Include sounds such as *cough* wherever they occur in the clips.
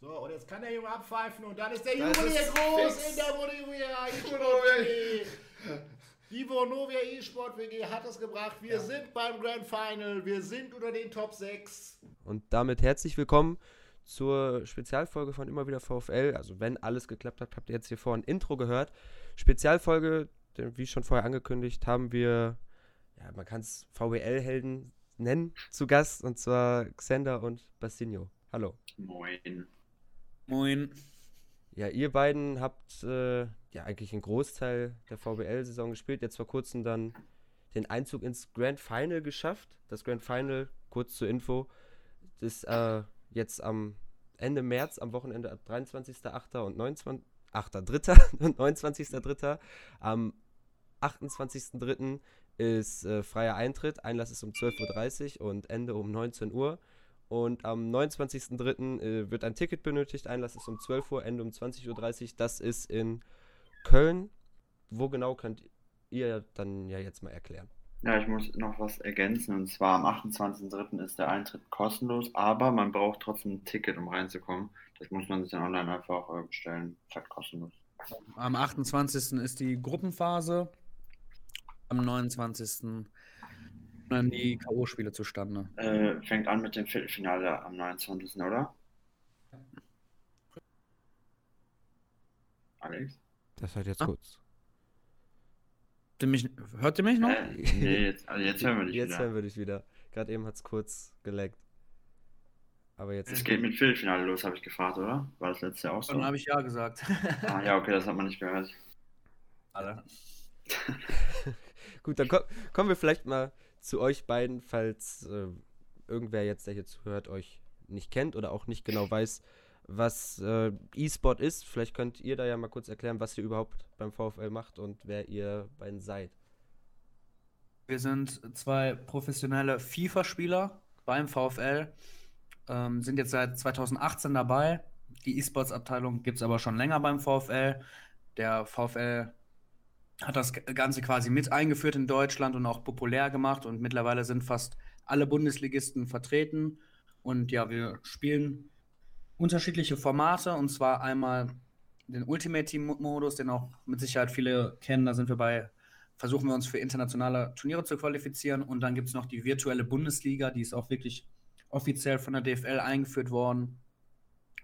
So, und jetzt kann der Junge abpfeifen und dann ist der Junge hier groß fix. in der *laughs* Vonovia E-Sport Die Vonovia E-Sport WG hat es gebracht. Wir ja. sind beim Grand Final. Wir sind unter den Top 6. Und damit herzlich willkommen zur Spezialfolge von Immer wieder VfL. Also, wenn alles geklappt hat, habt ihr jetzt hier vorhin ein Intro gehört. Spezialfolge, wie schon vorher angekündigt, haben wir, ja, man kann es VWL-Helden nennen, zu Gast. Und zwar Xander und Bastinho. Hallo. Moin. Moin. Ja, ihr beiden habt äh, ja eigentlich einen Großteil der VBL-Saison gespielt, jetzt vor kurzem dann den Einzug ins Grand Final geschafft. Das Grand Final, kurz zur Info, ist äh, jetzt am Ende März, am Wochenende 23.8. und 29. 8.3. *laughs* und 29.3. Am 28.3. ist äh, freier Eintritt. Einlass ist um 12.30 Uhr und Ende um 19 Uhr. Und am 29.03. Äh, wird ein Ticket benötigt. Einlass ist um 12 Uhr, Ende um 20.30 Uhr. Das ist in Köln. Wo genau könnt ihr dann ja jetzt mal erklären? Ja, ich muss noch was ergänzen. Und zwar am 28.03. ist der Eintritt kostenlos, aber man braucht trotzdem ein Ticket, um reinzukommen. Das muss man sich dann online einfach äh, bestellen. Ist halt kostenlos. Am 28. ist die Gruppenphase. Am 29 dann die K.O.-Spiele zustande? Äh, fängt an mit dem Viertelfinale am 29. oder? Alex? Das hat jetzt ah. kurz. Mich, hört ihr mich noch? Äh, nee, jetzt, also jetzt hören wir dich jetzt wieder. Jetzt hören wir dich wieder. Gerade eben hat es kurz geleckt. Aber jetzt. Es geht mit Viertelfinale los, habe ich gefragt, oder? War das letzte auch so? Dann habe ich ja gesagt. ah, ja, okay, das hat man nicht gehört. Alle. *laughs* Gut, dann komm, kommen wir vielleicht mal zu euch beiden, falls äh, irgendwer jetzt, der hier zuhört, euch nicht kennt oder auch nicht genau weiß, was äh, E-Sport ist. Vielleicht könnt ihr da ja mal kurz erklären, was ihr überhaupt beim VfL macht und wer ihr beiden seid. Wir sind zwei professionelle FIFA-Spieler beim VfL, ähm, sind jetzt seit 2018 dabei. Die E-Sports-Abteilung gibt es aber schon länger beim VfL. Der VfL hat das Ganze quasi mit eingeführt in Deutschland und auch populär gemacht und mittlerweile sind fast alle Bundesligisten vertreten. Und ja, wir spielen unterschiedliche Formate und zwar einmal den Ultimate Team Modus, den auch mit Sicherheit viele kennen. Da sind wir bei, versuchen wir uns für internationale Turniere zu qualifizieren. Und dann gibt es noch die virtuelle Bundesliga, die ist auch wirklich offiziell von der DFL eingeführt worden.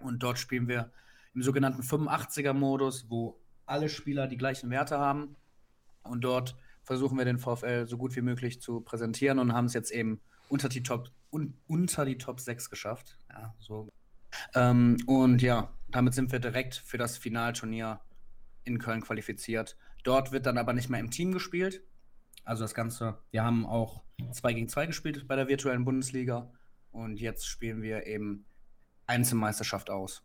Und dort spielen wir im sogenannten 85er Modus, wo alle Spieler die gleichen Werte haben. Und dort versuchen wir den VfL so gut wie möglich zu präsentieren und haben es jetzt eben unter die Top, un, unter die Top 6 geschafft. Ja, so. Ähm, und ja, damit sind wir direkt für das Finalturnier in Köln qualifiziert. Dort wird dann aber nicht mehr im Team gespielt. Also das Ganze, wir haben auch 2 gegen 2 gespielt bei der virtuellen Bundesliga und jetzt spielen wir eben Einzelmeisterschaft aus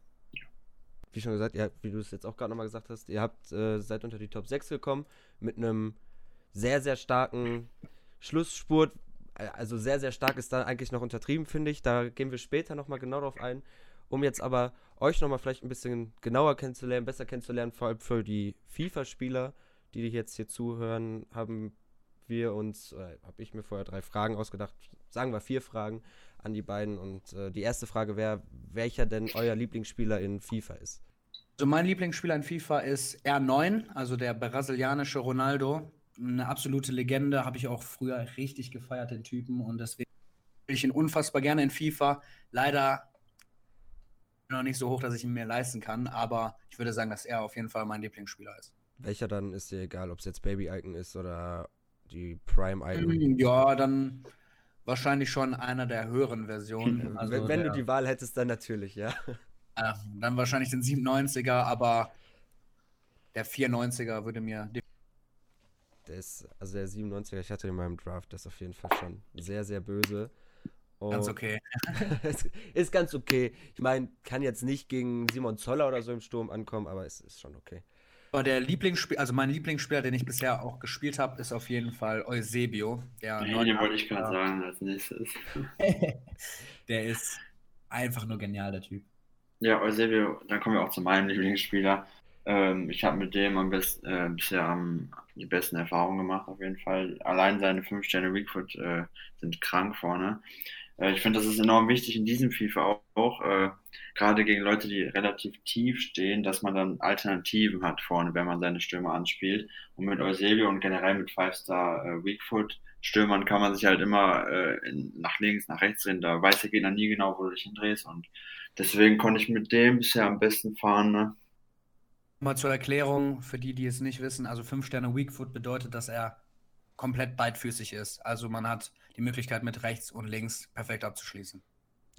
wie schon gesagt, ihr, wie du es jetzt auch gerade nochmal gesagt hast, ihr habt äh, seid unter die Top 6 gekommen mit einem sehr, sehr starken Schlussspurt. Äh, also sehr, sehr stark ist da eigentlich noch untertrieben, finde ich. Da gehen wir später nochmal genau drauf ein. Um jetzt aber euch nochmal vielleicht ein bisschen genauer kennenzulernen, besser kennenzulernen, vor allem für die FIFA-Spieler, die jetzt hier zuhören, haben wir uns, habe ich mir vorher drei Fragen ausgedacht, sagen wir vier Fragen, an die beiden. Und äh, die erste Frage wäre, welcher denn euer Lieblingsspieler in FIFA ist? Also mein Lieblingsspieler in FIFA ist R9, also der brasilianische Ronaldo. Eine absolute Legende, habe ich auch früher richtig gefeiert, den Typen. Und deswegen will ich ihn unfassbar gerne in FIFA. Leider noch nicht so hoch, dass ich ihn mir leisten kann, aber ich würde sagen, dass er auf jeden Fall mein Lieblingsspieler ist. Welcher dann ist dir egal, ob es jetzt Baby Icon ist oder die Prime Icon? Ja, dann wahrscheinlich schon einer der höheren Versionen. Also wenn, wenn der, du die Wahl hättest, dann natürlich, ja. Äh, dann wahrscheinlich den 97er, aber der 94er würde mir. Der ist, also der 97er, ich hatte in meinem Draft, das ist auf jeden Fall schon sehr, sehr böse. Und ganz okay. *laughs* ist ganz okay. Ich meine, kann jetzt nicht gegen Simon Zoller oder so im Sturm ankommen, aber es ist schon okay. Aber der Lieblingsspieler, also mein Lieblingsspieler, den ich bisher auch gespielt habe, ist auf jeden Fall Eusebio. Der nee, den wollte ich gerade sagen als nächstes. *laughs* der ist einfach nur genial, der Typ. Ja, Eusebio, dann kommen wir auch zu meinem Lieblingsspieler. Ähm, ich habe mit dem am besten, äh, bisher am, die besten Erfahrungen gemacht, auf jeden Fall. Allein seine 5 Sterne Weakfoot äh, sind krank vorne. Äh, ich finde, das ist enorm wichtig in diesem FIFA auch, äh, gerade gegen Leute, die relativ tief stehen, dass man dann Alternativen hat vorne, wenn man seine Stürmer anspielt. Und mit Eusebio und generell mit Five-Star äh, Weakfoot Stürmern kann man sich halt immer äh, nach links, nach rechts drehen. Da weiß der Gegner nie genau, wo du dich hindrehst. Und deswegen konnte ich mit dem bisher am besten fahren. Ne? Mal zur Erklärung für die, die es nicht wissen. Also 5 Sterne Weakfoot bedeutet, dass er komplett beidfüßig ist. Also man hat die Möglichkeit mit rechts und links perfekt abzuschließen.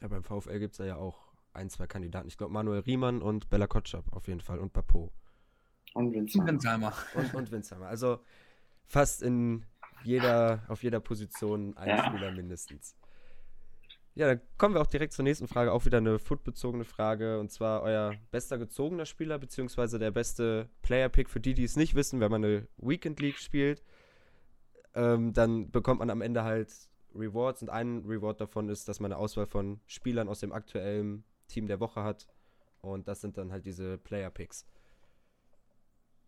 Ja, beim VfL gibt es ja auch ein, zwei Kandidaten. Ich glaube Manuel Riemann und Bella Kotschap auf jeden Fall und Papo. Und Winsheimer. Und, und Winsheimer. Also fast in jeder, auf jeder Position ein ja. Spieler mindestens. Ja, dann kommen wir auch direkt zur nächsten Frage. Auch wieder eine footbezogene Frage. Und zwar euer bester gezogener Spieler, beziehungsweise der beste Player-Pick für die, die es nicht wissen, wenn man eine Weekend League spielt ähm, dann bekommt man am Ende halt Rewards und ein Reward davon ist, dass man eine Auswahl von Spielern aus dem aktuellen Team der Woche hat. Und das sind dann halt diese Player-Picks.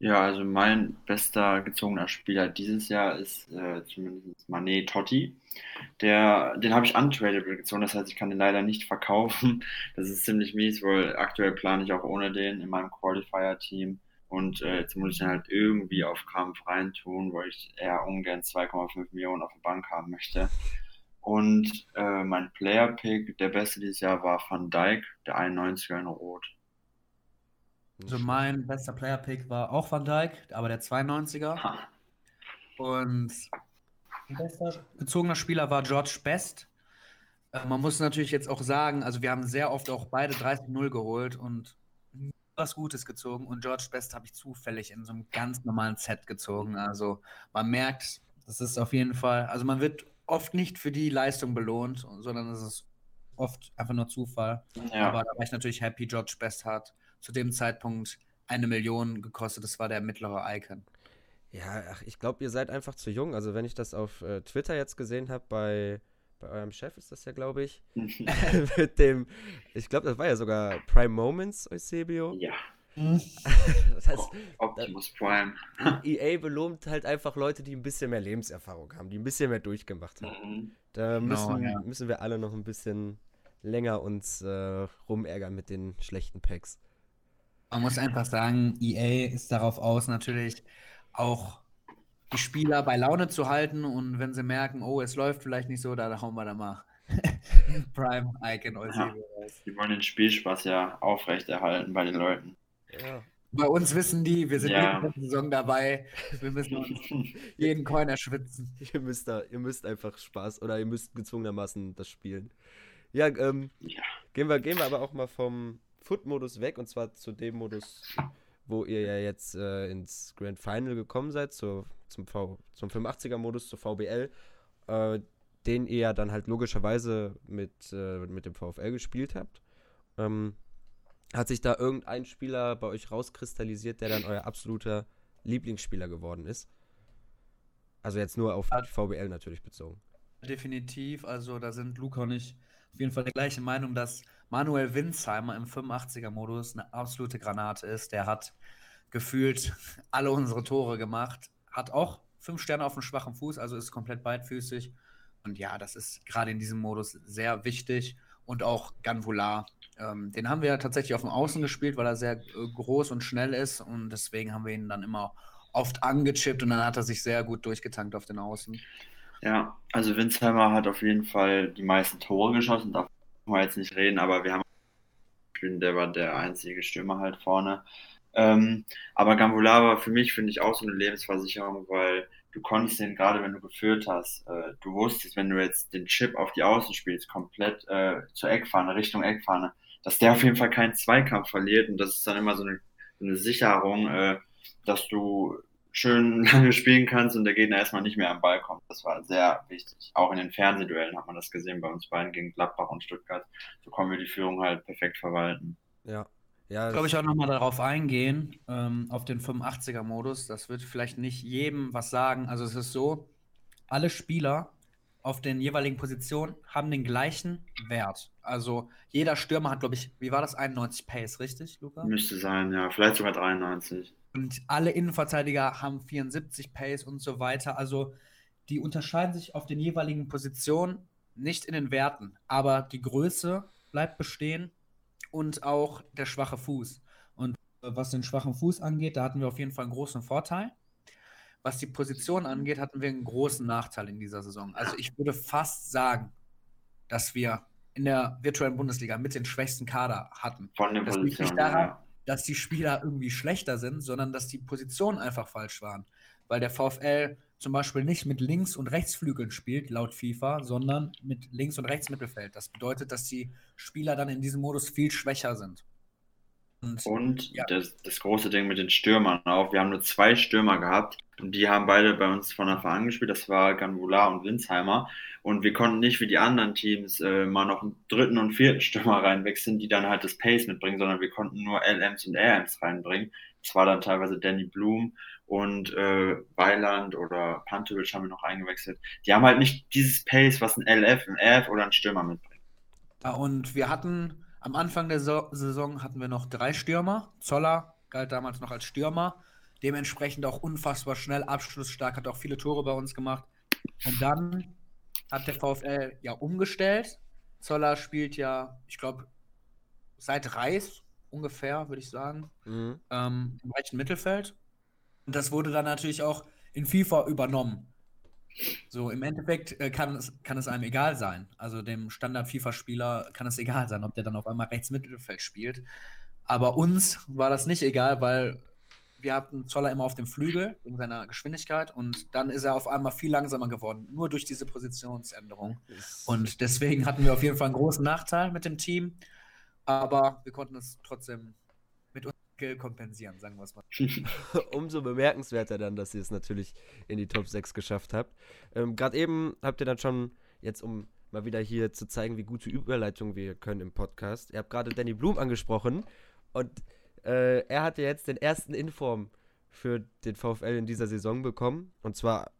Ja, also mein bester gezogener Spieler dieses Jahr ist äh, zumindest Mané Totti. Der, den habe ich untradable gezogen, das heißt, ich kann den leider nicht verkaufen. Das ist ziemlich mies, weil aktuell plane ich auch ohne den in meinem Qualifier-Team. Und äh, jetzt muss ich dann halt irgendwie auf Kampf reintun, weil ich eher ungern 2,5 Millionen auf der Bank haben möchte. Und äh, mein Player-Pick, der beste dieses Jahr war Van Dijk, der 91er in Rot. Also mein bester Player-Pick war auch Van Dijk, aber der 92er. Ha. Und mein bester gezogener Spieler war George Best. Äh, man muss natürlich jetzt auch sagen, also wir haben sehr oft auch beide 30-0 geholt und was Gutes gezogen und George Best habe ich zufällig in so einem ganz normalen Set gezogen. Also man merkt, das ist auf jeden Fall, also man wird oft nicht für die Leistung belohnt, sondern es ist oft einfach nur Zufall. Ja. Aber da war ich natürlich happy, George Best hat zu dem Zeitpunkt eine Million gekostet. Das war der mittlere Icon. Ja, ach, ich glaube, ihr seid einfach zu jung. Also wenn ich das auf äh, Twitter jetzt gesehen habe bei bei eurem Chef ist das ja, glaube ich, *laughs* *laughs* mit dem, ich glaube, das war ja sogar Prime Moments, Eusebio. Ja. *laughs* das heißt, Optimus Prime. EA belohnt halt einfach Leute, die ein bisschen mehr Lebenserfahrung haben, die ein bisschen mehr durchgemacht haben. Mhm. Da genau, müssen, no, ja. müssen wir alle noch ein bisschen länger uns äh, rumärgern mit den schlechten Packs. Man muss einfach sagen, EA ist darauf aus, natürlich auch die Spieler bei Laune zu halten und wenn sie merken, oh, es läuft vielleicht nicht so, da hauen wir da mal *laughs* Prime Icon ja, Die wollen den Spielspaß ja aufrechterhalten bei den Leuten. Ja. Bei uns wissen die, wir sind ja. in der Saison dabei. Wir müssen uns *laughs* jeden Coin erschwitzen. Ihr müsst, da, ihr müsst einfach Spaß oder ihr müsst gezwungenermaßen das spielen. Ja, ähm, ja. Gehen, wir, gehen wir aber auch mal vom Foot-Modus weg und zwar zu dem Modus, wo ihr ja jetzt äh, ins Grand Final gekommen seid, zur zum, v, zum 85er-Modus, zur VBL, äh, den ihr ja dann halt logischerweise mit, äh, mit dem VfL gespielt habt. Ähm, hat sich da irgendein Spieler bei euch rauskristallisiert, der dann euer absoluter Lieblingsspieler geworden ist? Also jetzt nur auf die VBL natürlich bezogen. Definitiv, also da sind Luca und ich auf jeden Fall der gleichen Meinung, dass Manuel Winsheimer im 85er-Modus eine absolute Granate ist. Der hat gefühlt alle unsere Tore gemacht hat auch fünf Sterne auf dem schwachen Fuß, also ist komplett beidfüßig. Und ja, das ist gerade in diesem Modus sehr wichtig. Und auch Ganvular. Ähm, den haben wir tatsächlich auf dem Außen gespielt, weil er sehr äh, groß und schnell ist. Und deswegen haben wir ihn dann immer oft angechippt und dann hat er sich sehr gut durchgetankt auf den Außen. Ja, also Winsheimer hat auf jeden Fall die meisten Tore geschossen, darf man jetzt nicht reden, aber wir haben der war der einzige Stürmer halt vorne. Ähm, aber Gambula war für mich, finde ich, auch so eine Lebensversicherung, weil du konntest den, gerade wenn du geführt hast, äh, du wusstest, wenn du jetzt den Chip auf die Außen spielst, komplett äh, zur Eckfahne, Richtung Eckfahne, dass der auf jeden Fall keinen Zweikampf verliert und das ist dann immer so eine, eine Sicherung, äh, dass du schön *laughs* lange spielen kannst und der Gegner erstmal nicht mehr am Ball kommt. Das war sehr wichtig. Auch in den Fernsehduellen hat man das gesehen bei uns beiden gegen Gladbach und Stuttgart. So kommen wir die Führung halt perfekt verwalten. Ja, ja, glaube ich auch nochmal darauf eingehen, ähm, auf den 85er-Modus. Das wird vielleicht nicht jedem was sagen. Also es ist so, alle Spieler auf den jeweiligen Positionen haben den gleichen Wert. Also jeder Stürmer hat, glaube ich, wie war das, 91 Pace, richtig, Luca? Müsste sein, ja. Vielleicht sogar 93. Und alle Innenverteidiger haben 74 Pace und so weiter. Also die unterscheiden sich auf den jeweiligen Positionen nicht in den Werten, aber die Größe bleibt bestehen und auch der schwache Fuß. Und äh, was den schwachen Fuß angeht, da hatten wir auf jeden Fall einen großen Vorteil. Was die Position angeht, hatten wir einen großen Nachteil in dieser Saison. Also ich würde fast sagen, dass wir in der virtuellen Bundesliga mit den schwächsten Kader hatten. Von den das liegt nicht daran, Ja. dass die Spieler irgendwie schlechter sind, sondern dass die Positionen einfach falsch waren. Weil der VfL zum Beispiel nicht mit Links- und Rechtsflügeln spielt, laut FIFA, sondern mit Links- und Rechtsmittelfeld. Das bedeutet, dass die Spieler dann in diesem Modus viel schwächer sind. Und Und Ja. das, das große Ding mit den Stürmern auch. Wir haben nur zwei Stürmer gehabt und die haben beide bei uns von Anfang an gespielt. Das war Ganvula und Winsheimer. Und wir konnten nicht wie die anderen Teams äh, mal noch einen dritten und vierten Stürmer reinwechseln, die dann halt das Pace mitbringen, sondern wir konnten nur LMs und RMs reinbringen. Das war dann teilweise Danny Blum und äh, Weiland oder Pantovic haben wir noch eingewechselt. Die haben halt nicht dieses Pace, was ein LF, ein RF oder ein Stürmer mitbringt. Und wir hatten am Anfang der so Saison hatten wir noch drei Stürmer. Zoller galt damals noch als Stürmer. Dementsprechend auch unfassbar schnell, abschlussstark, hat auch viele Tore bei uns gemacht. Und dann hat der VfL ja umgestellt. Zoller spielt ja, ich glaube, seit Reis ungefähr, würde ich sagen, Mhm. ähm, im rechten Mittelfeld. Und das wurde dann natürlich auch in FIFA übernommen. So, im Endeffekt äh, kann, es, kann es einem egal sein. Also dem Standard-FIFA-Spieler kann es egal sein, ob der dann auf einmal rechts Mittelfeld spielt. Aber uns war das nicht egal, weil wir hatten Zoller immer auf dem Flügel wegen seiner Geschwindigkeit und dann ist er auf einmal viel langsamer geworden, nur durch diese Positionsänderung. Und deswegen hatten wir auf jeden Fall einen großen Nachteil mit dem Team, aber wir konnten es trotzdem Skill kompensieren, sagen wir es mal. *laughs* Umso bemerkenswerter dann, dass ihr es natürlich in die Top 6 geschafft habt. Ähm, Gerade eben habt ihr dann schon, jetzt um mal wieder hier zu zeigen, wie gute Überleitung wir können im Podcast. Ihr habt gerade Danny Blum angesprochen und äh, er hatte jetzt den ersten Inform für den VfL in dieser Saison bekommen. Und zwar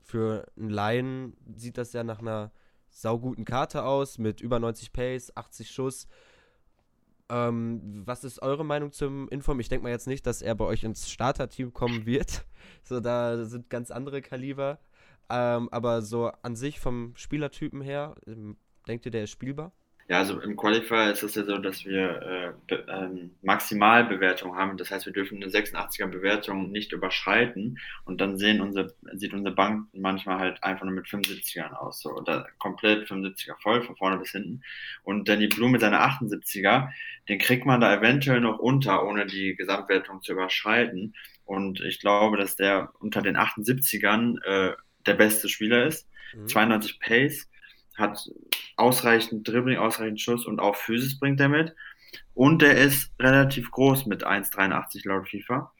für einen Laien sieht das ja nach einer sauguten Karte aus mit über 90 Pace, 80 Schuss. Ähm, was ist eure Meinung zum Inform? Ich denke mal jetzt nicht, dass er bei euch ins Starterteam kommen wird. *laughs* So, da sind ganz andere Kaliber. Ähm, aber so an sich vom Spielertypen her, ähm, denkt ihr, der ist spielbar? Ja, also im Qualifier ist es ja so, dass wir äh, be ähm, Maximalbewertung haben. Das heißt, wir dürfen eine 86er Bewertung nicht überschreiten. Und dann sehen unsere, sieht unsere Bank manchmal halt einfach nur mit 75ern aus. So, oder komplett 75er voll, von vorne bis hinten. Und Danny Blum mit seiner 78er, den kriegt man da eventuell noch unter, ohne die Gesamtwertung zu überschreiten. Und ich glaube, dass der unter den 78ern äh, der beste Spieler ist. Mhm. 92 Pace, hat ausreichend Dribbling, ausreichend Schuss und auch Physis bringt er mit. Und er ist relativ groß mit 1,83 laut FIFA.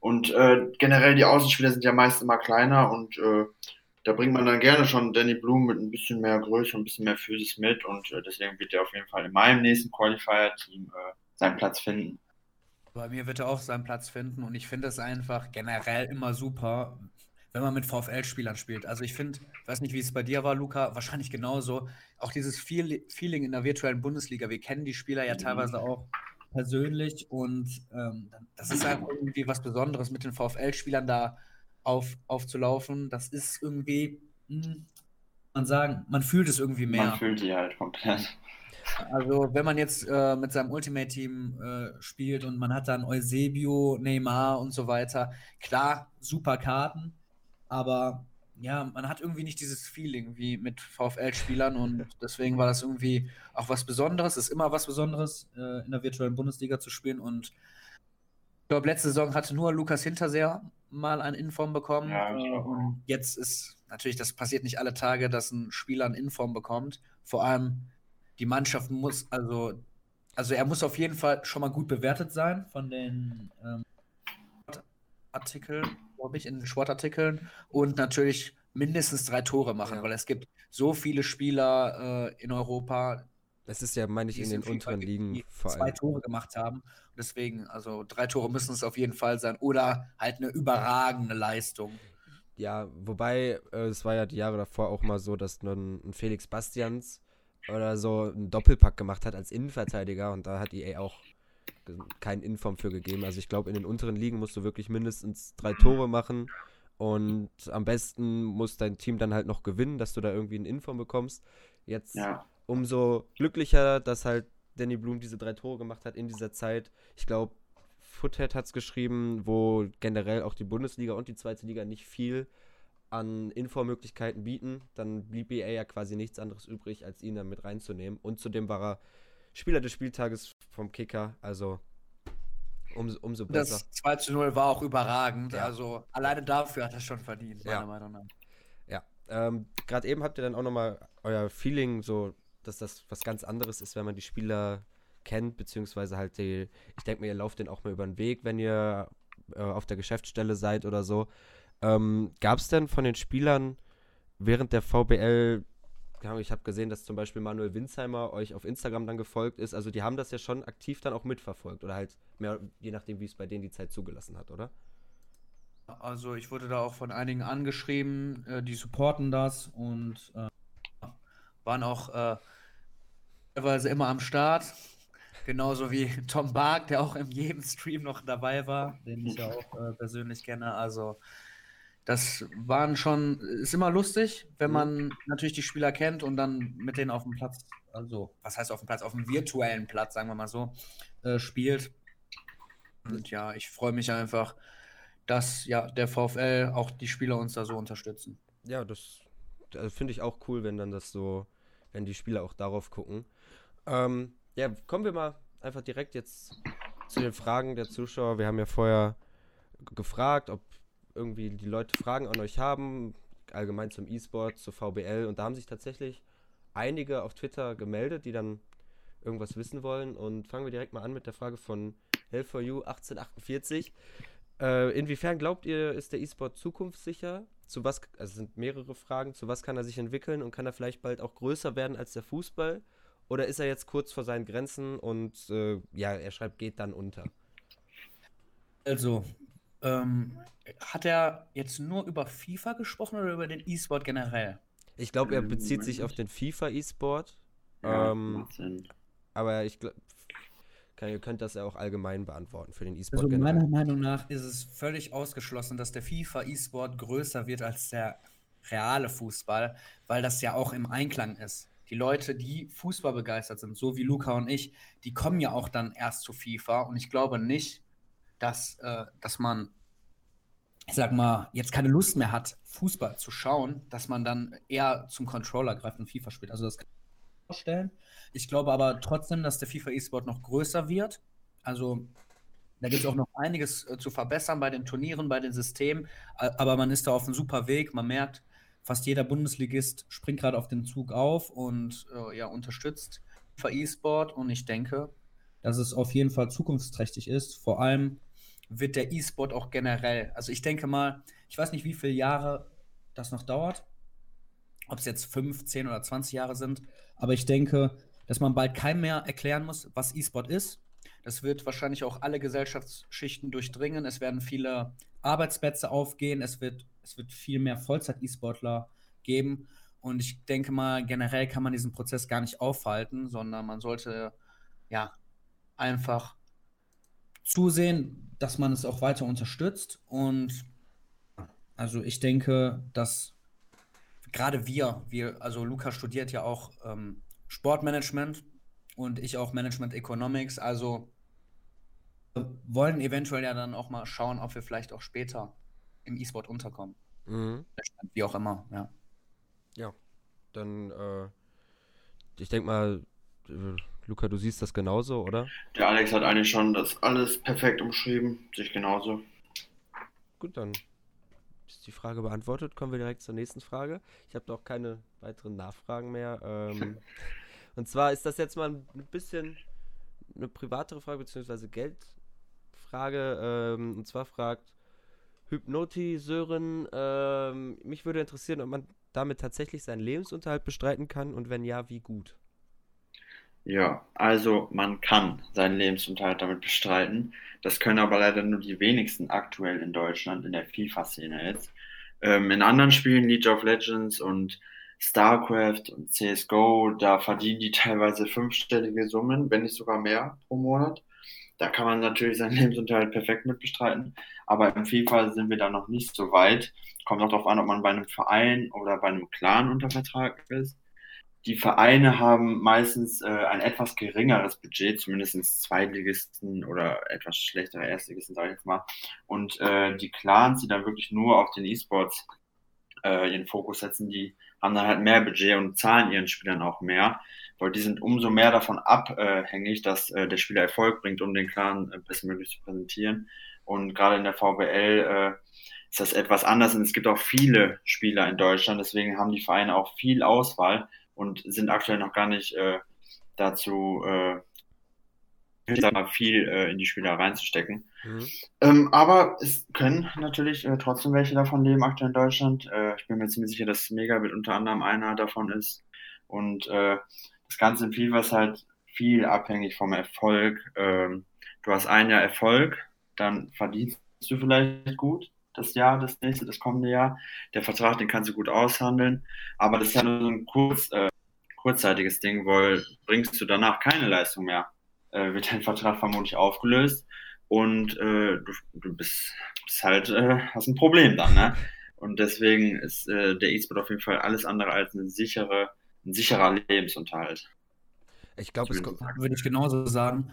Und äh, generell die Außenspieler sind ja meist immer kleiner und äh, da bringt man dann gerne schon Danny Blum mit ein bisschen mehr Größe und ein bisschen mehr Physis mit und äh, deswegen wird er auf jeden Fall in meinem nächsten Qualifier-Team äh, seinen Platz finden. Bei mir wird er auch seinen Platz finden und ich finde es einfach generell immer super, wenn man mit VfL-Spielern spielt. Also ich finde, ich weiß nicht, wie es bei dir war, Luca, wahrscheinlich genauso. Auch dieses Feel Feeling in der virtuellen Bundesliga. Wir kennen die Spieler ja teilweise auch persönlich und ähm, das ist einfach irgendwie was Besonderes, mit den VfL-Spielern da auf, aufzulaufen. Das ist irgendwie, hm, man sagen, man fühlt es irgendwie mehr. Man fühlt die halt komplett. Also, wenn man jetzt äh, mit seinem Ultimate-Team äh, spielt und man hat dann Eusebio, Neymar und so weiter, klar, super Karten, aber ja, man hat irgendwie nicht dieses Feeling wie mit VfL-Spielern und deswegen war das irgendwie auch was Besonderes. Ist immer was Besonderes, äh, in der virtuellen Bundesliga zu spielen und ich glaube, letzte Saison hatte nur Lukas Hinterseher mal ein Inform bekommen. Ja, und jetzt ist natürlich, das passiert nicht alle Tage, dass ein Spieler ein Inform bekommt. Vor allem die Mannschaft muss, also, also er muss auf jeden Fall schon mal gut bewertet sein von den ähm, Artikeln, glaube ich, in den Sportartikeln und natürlich mindestens drei Tore machen, Ja. weil es gibt so viele Spieler äh, in Europa, Das ist ja, meine ich, in den unteren Ligen vor zwei allem. Tore gemacht haben. Deswegen, also drei Tore müssen es auf jeden Fall sein oder halt eine überragende Leistung. Ja, wobei, äh, es war ja die Jahre davor auch mal so, dass nun ein Felix Bastians oder so einen Doppelpack gemacht hat als Innenverteidiger und da hat EA auch keinen Inform für gegeben. Also ich glaube, in den unteren Ligen musst du wirklich mindestens drei Tore machen Und am besten muss dein Team dann halt noch gewinnen, dass du da irgendwie ein Info bekommst. Jetzt ja. umso glücklicher, dass halt Danny Blum diese drei Tore gemacht hat in dieser Zeit. Ich glaube, Foothead hat es geschrieben, wo generell auch die Bundesliga und die zweite Liga nicht viel an Infomöglichkeiten bieten. Dann blieb EA ja quasi nichts anderes übrig, als ihn dann mit reinzunehmen. Und zudem war er Spieler des Spieltages vom Kicker. Also umso, umso besser. Das 2 zu 0 war auch überragend. Ja. Also alleine dafür hat er schon verdient, meiner ja. Meinung nach. Ja. Ähm, Gerade eben habt ihr dann auch nochmal euer Feeling, so, dass das was ganz anderes ist, wenn man die Spieler kennt, beziehungsweise halt die, ich denke mir, ihr lauft den auch mal über den Weg, wenn ihr äh, auf der Geschäftsstelle seid oder so. Ähm, Gab es denn von den Spielern während der VBL ich habe gesehen, dass zum Beispiel Manuel Winsheimer euch auf Instagram dann gefolgt ist. Also die haben das ja schon aktiv dann auch mitverfolgt oder halt mehr, je nachdem, wie es bei denen die Zeit zugelassen hat, oder? Also ich wurde da auch von einigen angeschrieben, äh, die supporten das und äh, waren auch äh, teilweise immer am Start. Genauso wie *laughs* Tom Bark, der auch in jedem Stream noch dabei war, den ich ja auch äh, persönlich kenne. Also das waren schon, ist immer lustig, wenn mhm. man natürlich die Spieler kennt und dann mit denen auf dem Platz, also was heißt auf dem Platz, auf dem virtuellen Platz, sagen wir mal so, äh, spielt. Und ja, ich freue mich einfach, dass ja der VfL auch die Spieler uns da so unterstützen. Ja, das, das finde ich auch cool, wenn dann das so, wenn die Spieler auch darauf gucken. Ähm, ja, kommen wir mal einfach direkt jetzt zu den Fragen der Zuschauer. Wir haben ja vorher gefragt, ob irgendwie die Leute Fragen an euch haben, allgemein zum E-Sport, zur VBL. Und da haben sich tatsächlich einige auf Twitter gemeldet, die dann irgendwas wissen wollen. Und fangen wir direkt mal an mit der Frage von Hell4U 1848. Äh, inwiefern glaubt ihr, ist der E-Sport zukunftssicher? Zu was, also es sind mehrere Fragen, zu was kann er sich entwickeln und kann er vielleicht bald auch größer werden als der Fußball? Oder ist er jetzt kurz vor seinen Grenzen und äh, ja, er schreibt, geht dann unter? Also, ähm, hat er jetzt nur über FIFA gesprochen oder über den E-Sport generell? Ich glaube, er bezieht sich auf den FIFA E-Sport. Ja, ähm, aber ich glaube, ihr könnt das ja auch allgemein beantworten für den E-Sport. Also generell. meiner Meinung nach ist es völlig ausgeschlossen, dass der FIFA E-Sport größer wird als der reale Fußball, weil das ja auch im Einklang ist. Die Leute, die Fußball begeistert sind, so wie Luca und ich, die kommen ja auch dann erst zu FIFA und ich glaube nicht, dass, äh, dass man ich sag mal, jetzt keine Lust mehr hat, Fußball zu schauen, dass man dann eher zum Controller greift und FIFA spielt. Also das kann ich mir vorstellen. Ich glaube aber trotzdem, dass der FIFA E-Sport noch größer wird. Also da gibt es auch noch einiges äh, zu verbessern bei den Turnieren, bei den Systemen. Aber man ist da auf einem super Weg. Man merkt, fast jeder Bundesligist springt gerade auf den Zug auf und äh, ja, unterstützt FIFA E-Sport. Und ich denke, dass es auf jeden Fall zukunftsträchtig ist. Vor allem wird der E-Sport auch generell. Also ich denke mal, ich weiß nicht, wie viele Jahre das noch dauert, ob es jetzt 5, 10 oder 20 Jahre sind, aber ich denke, dass man bald keinem mehr erklären muss, was E-Sport ist. Das wird wahrscheinlich auch alle Gesellschaftsschichten durchdringen. Es werden viele Arbeitsplätze aufgehen. Es wird, es wird viel mehr Vollzeit-E-Sportler geben. Und ich denke mal, generell kann man diesen Prozess gar nicht aufhalten, sondern man sollte ja einfach zusehen, dass man es auch weiter unterstützt. Und also ich denke, dass gerade wir, wir, also Luca studiert ja auch ähm, Sportmanagement und ich auch Management Economics, also wollen eventuell ja dann auch mal schauen, ob wir vielleicht auch später im E-Sport unterkommen. Mhm. Wie auch immer, ja. Ja, dann, äh, ich denke mal, äh, Luca, du siehst das genauso, oder? Der Alex hat eigentlich schon das alles perfekt umschrieben, sich genauso. Gut, dann ist die Frage beantwortet. Kommen wir direkt zur nächsten Frage. Ich habe doch keine weiteren Nachfragen mehr. Ähm, *laughs* und zwar ist das jetzt mal ein bisschen eine privatere Frage, beziehungsweise Geldfrage. Ähm, und zwar fragt Hypnoti Sören, ähm, mich würde interessieren, ob man damit tatsächlich seinen Lebensunterhalt bestreiten kann und wenn ja, wie gut. Ja, also man kann seinen Lebensunterhalt damit bestreiten. Das können aber leider nur die wenigsten aktuell in Deutschland in der FIFA-Szene jetzt. Ähm, in anderen Spielen, League of Legends und StarCraft und CSGO, da verdienen die teilweise fünfstellige Summen, wenn nicht sogar mehr pro Monat. da kann man natürlich seinen Lebensunterhalt perfekt mit bestreiten. Aber im FIFA sind wir da noch nicht so weit. Kommt auch darauf an, ob man bei einem Verein oder bei einem Clan unter Vertrag ist. Die Vereine haben meistens äh, ein etwas geringeres Budget, zumindest Zweitligisten oder etwas schlechtere Erstligisten, sage ich jetzt mal. Und äh, die Clans, die dann wirklich nur auf den E-Sports äh, ihren Fokus setzen, die haben dann halt mehr Budget und zahlen ihren Spielern auch mehr, weil die sind umso mehr davon abhängig, dass äh, der Spieler Erfolg bringt, um den Clan äh, bestmöglich zu präsentieren. Und gerade in der VBL äh, ist das etwas anders und es gibt auch viele Spieler in Deutschland, deswegen haben die Vereine auch viel Auswahl und sind aktuell noch gar nicht äh, dazu äh, viel äh, in die Spieler reinzustecken. Mhm. Ähm, aber es können natürlich äh, trotzdem welche davon leben aktuell in Deutschland. Äh, ich bin mir ziemlich sicher, dass Megabit unter anderem einer davon ist. Und äh, das Ganze in FIFA ist halt viel abhängig vom Erfolg. Ähm, du hast ein Jahr Erfolg, dann verdienst du vielleicht gut das Jahr, das nächste, das kommende Jahr. Der Vertrag, den kannst du gut aushandeln, aber das ist ja nur so ein kurz, äh, kurzzeitiges Ding, weil bringst du danach keine Leistung mehr, äh, wird dein Vertrag vermutlich aufgelöst und äh, du, du bist, bist halt, äh, hast ein Problem dann, ne? Und deswegen ist äh, der E-Sport auf jeden Fall alles andere als eine sichere, ein sicherer Lebensunterhalt. Ich glaube, es kommt, würde ich genauso sagen.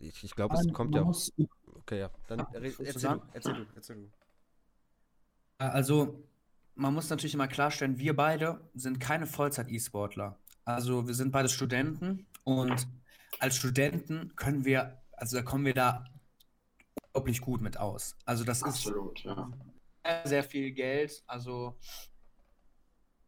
Ich, ich glaube, es kommt ja auch. Okay, ja. Dann ja, erzähl, du, erzähl du, erzähl du. Also, man muss natürlich immer klarstellen, wir beide sind keine Vollzeit-E-Sportler. Also, wir sind beide Studenten und als Studenten können wir also da kommen wir da unglaublich gut mit aus. Also das Absolut, ist ja. sehr, sehr viel Geld. Also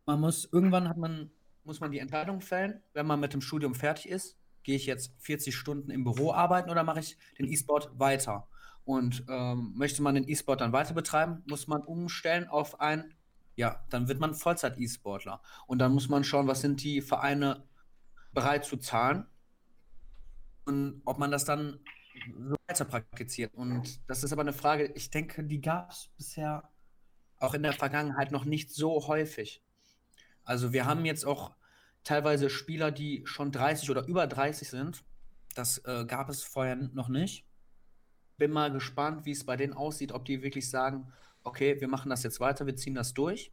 man muss, irgendwann hat man, muss man die Entscheidung fällen, wenn man mit dem Studium fertig ist, gehe ich jetzt 40 Stunden im Büro arbeiten oder mache ich den E-Sport weiter? Und ähm, möchte man den E-Sport dann weiter betreiben, muss man umstellen auf ein, ja, dann wird man Vollzeit-E-Sportler. Und dann muss man schauen, was sind die Vereine bereit zu zahlen und ob man das dann weiter praktiziert. Und das ist aber eine Frage, ich denke, die gab es bisher auch in der Vergangenheit noch nicht so häufig. Also wir haben jetzt auch teilweise Spieler, die schon 30 oder über 30 sind. Das äh, gab es vorher noch nicht. Bin mal gespannt, wie es bei denen aussieht, ob die wirklich sagen, okay, wir machen das jetzt weiter, wir ziehen das durch.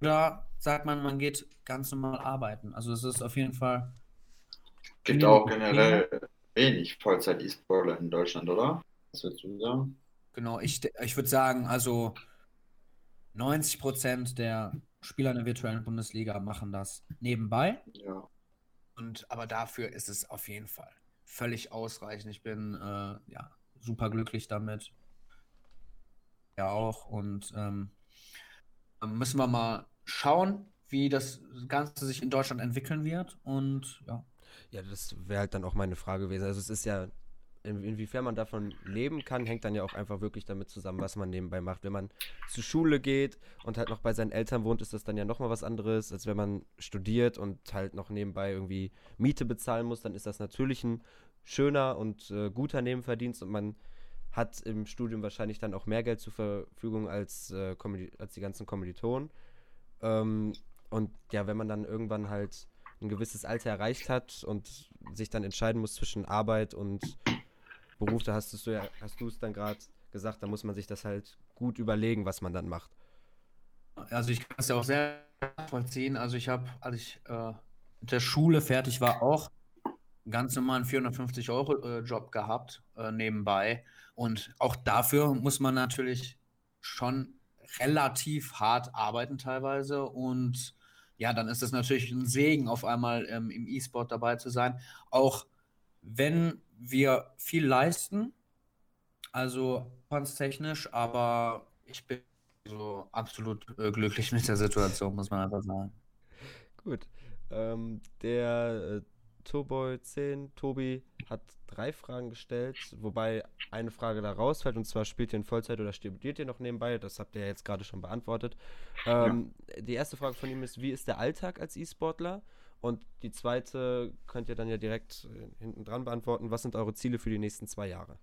Oder sagt man, man geht ganz normal arbeiten. Also es ist auf jeden Fall gibt auch generell wenig Vollzeit-E-Sportler in Deutschland, oder? Was würdest du sagen? Genau, ich, ich würde sagen, also 90 Prozent der Spieler in der virtuellen Bundesliga machen das nebenbei. Ja. Und, aber dafür ist es auf jeden Fall völlig ausreichend. Ich bin äh, ja, super glücklich damit. Ja, auch. Und ähm, müssen wir mal schauen, wie das Ganze sich in Deutschland entwickeln wird. Und ja, ja, das wäre halt dann auch meine Frage gewesen. Also es ist ja, in, inwiefern man davon leben kann, hängt dann ja auch einfach wirklich damit zusammen, was man nebenbei macht. Wenn man zur Schule geht und halt noch bei seinen Eltern wohnt, ist das dann ja nochmal was anderes, als wenn man studiert und halt noch nebenbei irgendwie Miete bezahlen muss, dann ist das natürlich ein schöner und äh, guter Nebenverdienst und man hat im Studium wahrscheinlich dann auch mehr Geld zur Verfügung als, äh, als die ganzen Kommilitonen. Ähm, und ja, wenn man dann irgendwann halt ein gewisses Alter erreicht hat und sich dann entscheiden muss zwischen Arbeit und Beruf, da hast du ja, hast du es dann gerade gesagt, da muss man sich das halt gut überlegen, was man dann macht. Also ich kann es ja auch sehr vollziehen. Also ich habe, als ich äh, mit der Schule fertig war, auch ganz normalen 450 Euro äh, Job gehabt äh, nebenbei. Und auch dafür muss man natürlich schon relativ hart arbeiten teilweise und ja, dann ist es natürlich ein Segen, auf einmal ähm, im E-Sport dabei zu sein. Auch wenn wir viel leisten, also technisch, aber ich bin so absolut äh, glücklich mit der Situation, muss man einfach sagen. Gut. Ähm, der äh, Toboy 10, Tobi, hat drei Fragen gestellt, wobei eine Frage da rausfällt, und zwar spielt ihr in Vollzeit oder studiert ihr noch nebenbei? Das habt ihr ja jetzt gerade schon beantwortet. Ähm, ja. Die erste Frage von ihm ist, wie ist der Alltag als E-Sportler? Und die zweite könnt ihr dann ja direkt äh, hinten dran beantworten. Was sind eure Ziele für die nächsten zwei Jahre?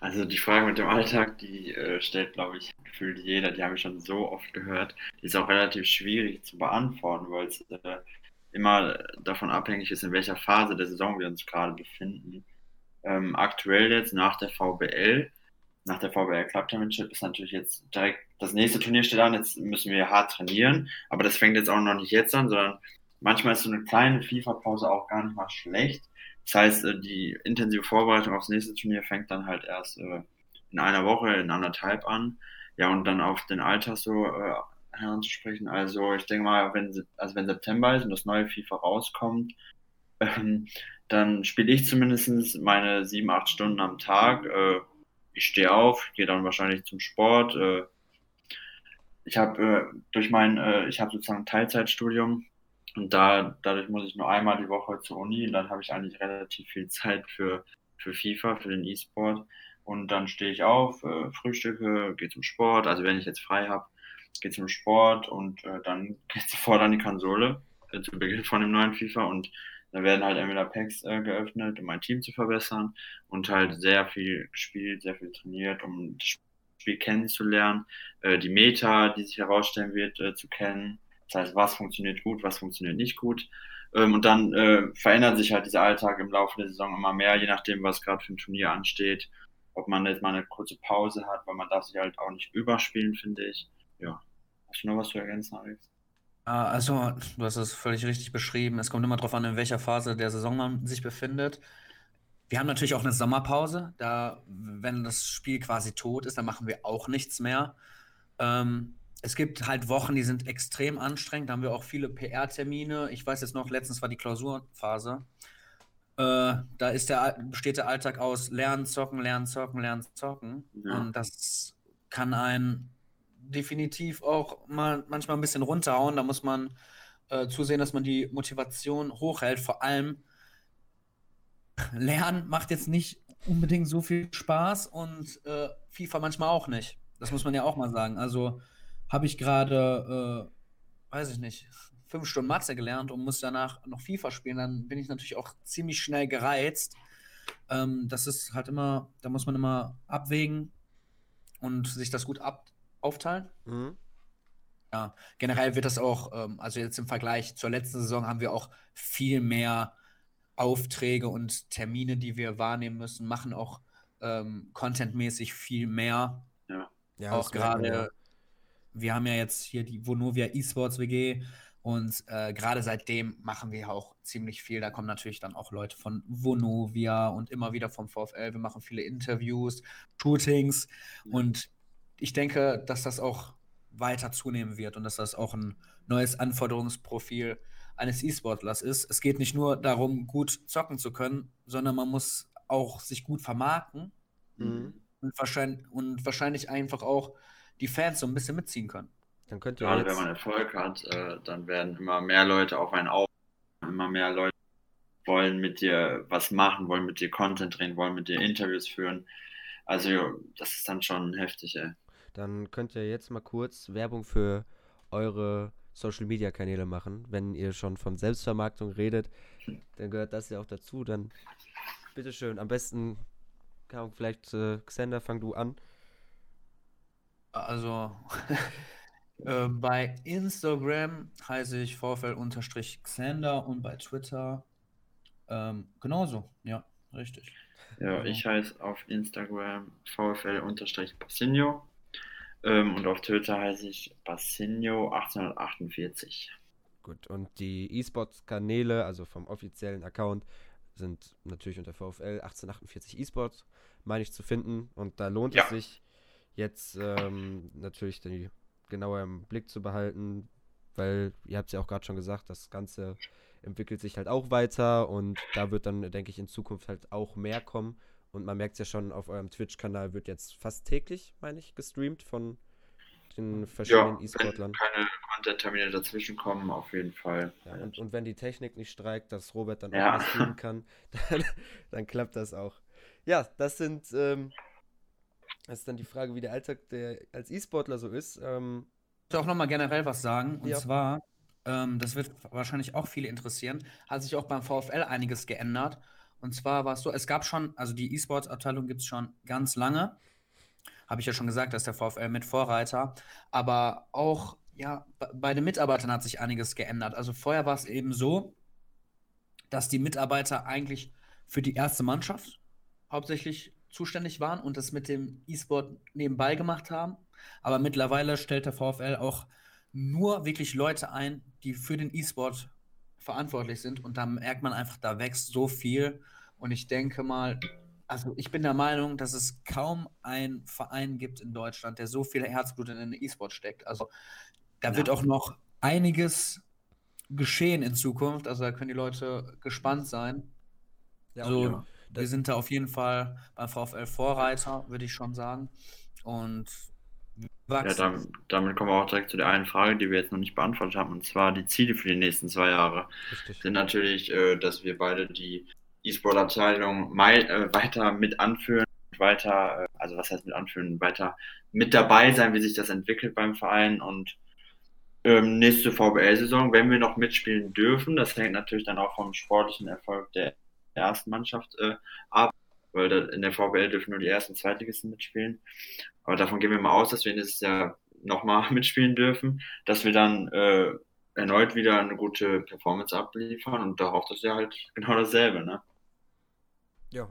Also die Frage mit dem Alltag, die äh, stellt, glaube ich, gefühlt jeder. Die habe ich schon so oft gehört. Die ist auch relativ schwierig zu beantworten, weil es äh, immer davon abhängig ist, in welcher Phase der Saison wir uns gerade befinden. Ähm, aktuell jetzt nach der VBL, nach der VBL Club Championship ist natürlich jetzt direkt das nächste Turnier steht an, jetzt müssen wir hart trainieren, aber das fängt jetzt auch noch nicht jetzt an, sondern manchmal ist so eine kleine FIFA-Pause auch gar nicht mal schlecht. Das heißt, äh, die intensive Vorbereitung aufs nächste Turnier fängt dann halt erst äh, in einer Woche, in anderthalb an. Ja, und dann auf den Alltag so äh, heranzusprechen. Also ich denke mal, wenn, also wenn September ist und das neue FIFA rauskommt, ähm, dann spiele ich zumindest meine sieben, acht Stunden am Tag. Äh, ich stehe auf, gehe dann wahrscheinlich zum Sport. Äh, ich habe äh, durch mein, äh, ich habe sozusagen Teilzeitstudium und da, dadurch muss ich nur einmal die Woche zur Uni und dann habe ich eigentlich relativ viel Zeit für, für FIFA, für den E-Sport. Und dann stehe ich auf, äh, frühstücke, gehe zum Sport. Also wenn ich jetzt frei habe, gehe zum Sport und äh, dann *laughs* geht sofort an die Konsole äh, zu Beginn von dem neuen FIFA und da werden halt entweder Packs äh, geöffnet, um mein Team zu verbessern und halt sehr viel gespielt, sehr viel trainiert, um das Spiel kennenzulernen, äh, die Meta, die sich herausstellen wird, äh, zu kennen das heißt, was funktioniert gut, was funktioniert nicht gut. Ähm, und dann äh, verändert sich halt dieser Alltag im Laufe der Saison immer mehr, je nachdem, was gerade für ein Turnier ansteht. Ob man jetzt mal eine kurze Pause hat, weil man darf sich halt auch nicht überspielen, finde ich. Ja. Hast du noch was zu ergänzen, Alex? Ah, also, du hast es völlig richtig beschrieben. Es kommt immer darauf an, in welcher Phase der Saison man sich befindet. Wir haben natürlich auch eine Sommerpause. Da, wenn das Spiel quasi tot ist, dann machen wir auch nichts mehr. Ähm, es gibt halt Wochen, die sind extrem anstrengend. Da haben wir auch viele PR-Termine. Ich weiß jetzt noch, letztens war die Klausurphase. Äh, da ist der, besteht der Alltag aus Lernen, Zocken, Lernen, Zocken, Lernen, Zocken. Ja. Und das kann einen definitiv auch mal manchmal ein bisschen runterhauen. Da muss man äh, zusehen, dass man die Motivation hochhält. Vor allem Lernen macht jetzt nicht unbedingt so viel Spaß und äh, FIFA manchmal auch nicht. Das muss man ja auch mal sagen. Also habe ich gerade, äh, weiß ich nicht, fünf Stunden Mathe gelernt und muss danach noch FIFA spielen, dann bin ich natürlich auch ziemlich schnell gereizt. Ähm, das ist halt immer, da muss man immer abwägen und sich das gut ab aufteilen. Mhm. Ja, generell wird das auch, ähm, also jetzt im Vergleich zur letzten Saison haben wir auch viel mehr Aufträge und Termine, die wir wahrnehmen müssen, machen auch ähm, contentmäßig viel mehr. Ja, ja auch gerade wir haben ja jetzt hier die Vonovia Esports WG und äh, gerade seitdem machen wir auch ziemlich viel. Da kommen natürlich dann auch Leute von Vonovia und immer wieder vom VfL. Wir machen viele Interviews, Shootings und ich denke, dass das auch weiter zunehmen wird und dass das auch ein neues Anforderungsprofil eines E-Sportlers ist. Es geht nicht nur darum, gut zocken zu können, sondern man muss auch sich gut vermarkten mhm. und, wahrscheinlich, und wahrscheinlich einfach auch die Fans so ein bisschen mitziehen können. Dann könnt ihr Gerade wenn man Erfolg hat, äh, dann werden immer mehr Leute auf einen auf, immer mehr Leute wollen mit dir was machen, wollen mit dir Content drehen, wollen mit dir Interviews führen. Also das ist dann schon heftig, ey. Dann könnt ihr jetzt mal kurz Werbung für eure Social Media Kanäle machen. Wenn ihr schon von Selbstvermarktung redet, dann gehört das ja auch dazu. Dann bitteschön, am besten, vielleicht äh, Xander, fang du an. Also *laughs* äh, bei Instagram heiße ich VfL-Xander und bei Twitter ähm, genauso. Ja, richtig. Ja, ich heiße auf Instagram VfL-Bassinio ähm, und auf Twitter heiße ich Bassinio 1848. Gut, und die E-Sports-Kanäle, also vom offiziellen Account, sind natürlich unter VfL 1848 E-Sports, meine ich, zu finden. Und da lohnt ja. es sich, jetzt ähm, natürlich die genauer im Blick zu behalten, weil ihr habt es ja auch gerade schon gesagt, das Ganze entwickelt sich halt auch weiter und da wird dann, denke ich, in Zukunft halt auch mehr kommen. Und man merkt es ja schon, auf eurem Twitch-Kanal wird jetzt fast täglich, meine ich, gestreamt von den verschiedenen ja, E-Sportlern. Keine Content-Termine dazwischen kommen, auf jeden Fall. Ja, und, und wenn die Technik nicht streikt, dass Robert dann ja. auch was streamen kann, *laughs* dann, dann, klappt das auch. Ja, das sind ähm, das ist dann die Frage, wie der Alltag der als E-Sportler so ist. Ähm, ich will auch nochmal generell was sagen. Und ja. zwar, ähm, das wird wahrscheinlich auch viele interessieren, hat sich auch beim VfL einiges geändert. Und zwar war es so, es gab schon, also die E-Sports-Abteilung gibt es schon ganz lange. Habe ich ja schon gesagt, dass der VfL mit Vorreiter. Aber auch ja, bei den Mitarbeitern hat sich einiges geändert. Also vorher war es eben so, dass die Mitarbeiter eigentlich für die erste Mannschaft hauptsächlich zuständig waren und das mit dem E-Sport nebenbei gemacht haben. Aber mittlerweile stellt der VfL auch nur wirklich Leute ein, die für den E-Sport verantwortlich sind. Und da merkt man einfach, da wächst so viel. Und ich denke mal, also ich bin der Meinung, dass es kaum einen Verein gibt in Deutschland, der so viel Herzblut in den E-Sport steckt. Also da ja. wird auch noch einiges geschehen in Zukunft. Also da können die Leute gespannt sein. Ja, also, ja. wir sind da auf jeden Fall beim VfL Vorreiter, würde ich schon sagen. Und ja, damit, damit, kommen wir auch direkt zu der einen Frage, die wir jetzt noch nicht beantwortet haben, und zwar die Ziele für die nächsten zwei Jahre. Richtig. Sind natürlich, äh, dass wir beide die E-Sport-Abteilung äh, weiter mit anführen, weiter, äh, also was heißt mit anführen, weiter mit dabei sein, wie sich das entwickelt beim Verein und ähm, nächste VBL-Saison, wenn wir noch mitspielen dürfen, das hängt natürlich dann auch vom sportlichen Erfolg der ersten Mannschaft äh, ab, weil da, in der VBL dürfen nur die ersten Zweitligisten mitspielen. Aber davon gehen wir mal aus, dass wir nächstes Jahr nochmal *laughs* mitspielen dürfen, dass wir dann äh, erneut wieder eine gute Performance abliefern und darauf das ja halt *laughs* genau dasselbe, ne? Ja,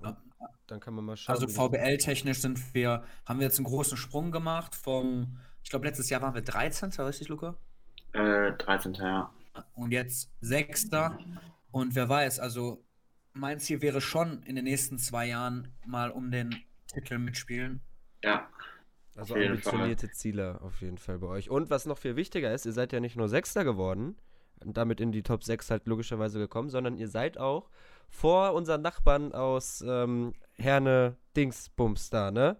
dann kann man mal schauen. Also VBL-technisch sind wir, haben wir jetzt einen großen Sprung gemacht vom, ich glaube letztes Jahr waren wir 13. richtig, Luca? Äh, 13. ja. Und jetzt 6. Und wer weiß, also mein Ziel wäre schon in den nächsten zwei Jahren mal um den Titel mitspielen. Ja. Also ambitionierte Fall. Ziele auf jeden Fall bei euch. Und was noch viel wichtiger ist, ihr seid ja nicht nur Sechster geworden und damit in die Top 6 halt logischerweise gekommen, sondern ihr seid auch vor unseren Nachbarn aus ähm, Herne Dingsbums da, ne?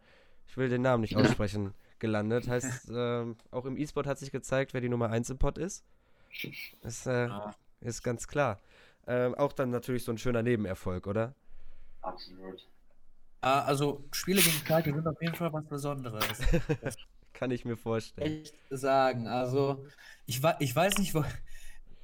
Ich will den Namen nicht aussprechen gelandet. Heißt, *laughs* ähm, auch im E-Sport hat sich gezeigt, wer die Nummer 1 im Pod ist. *laughs* Das äh, ist ganz klar. Ähm, auch dann natürlich so ein schöner Nebenerfolg, oder? Absolut. Ah, also Spiele gegen Schalke sind auf jeden Fall was Besonderes. *laughs* Kann ich mir vorstellen. Echt sagen. Also ich, ich weiß nicht, wo.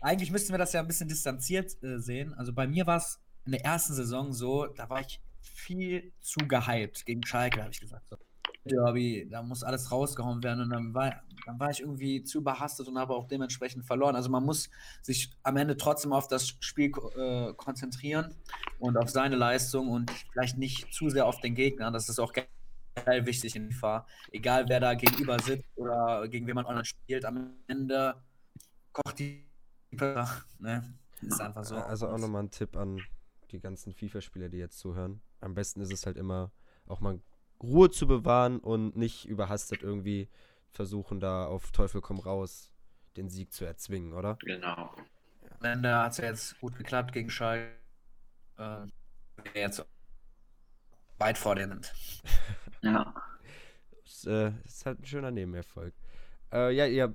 Eigentlich müssten wir das ja ein bisschen distanziert äh, sehen. Also bei mir war es in der ersten Saison so, da war ich viel zu gehypt gegen Schalke, habe ich gesagt. So. Derby, da muss alles rausgehauen werden und dann war, dann war ich irgendwie zu überhastet und habe auch dementsprechend verloren. Also man muss sich am Ende trotzdem auf das Spiel äh, konzentrieren und auf seine Leistung und vielleicht nicht zu sehr auf den Gegner. Das ist auch geil wichtig in FIFA. Egal wer da gegenüber sitzt oder gegen wen man online spielt, am Ende kocht die ne? Ist einfach so. Also auch nochmal ein Tipp an die ganzen FIFA-Spieler, die jetzt zuhören. Am besten ist es halt immer auch mal Ruhe zu bewahren und nicht überhastet irgendwie versuchen, da auf Teufel komm raus den Sieg zu erzwingen, oder? Genau. Am Ende hat es ja jetzt gut geklappt gegen Schalke. Äh, jetzt weit vor dir nimmt. *laughs* ja. Das äh, ist halt ein schöner Nebenerfolg. Äh, ja, ihr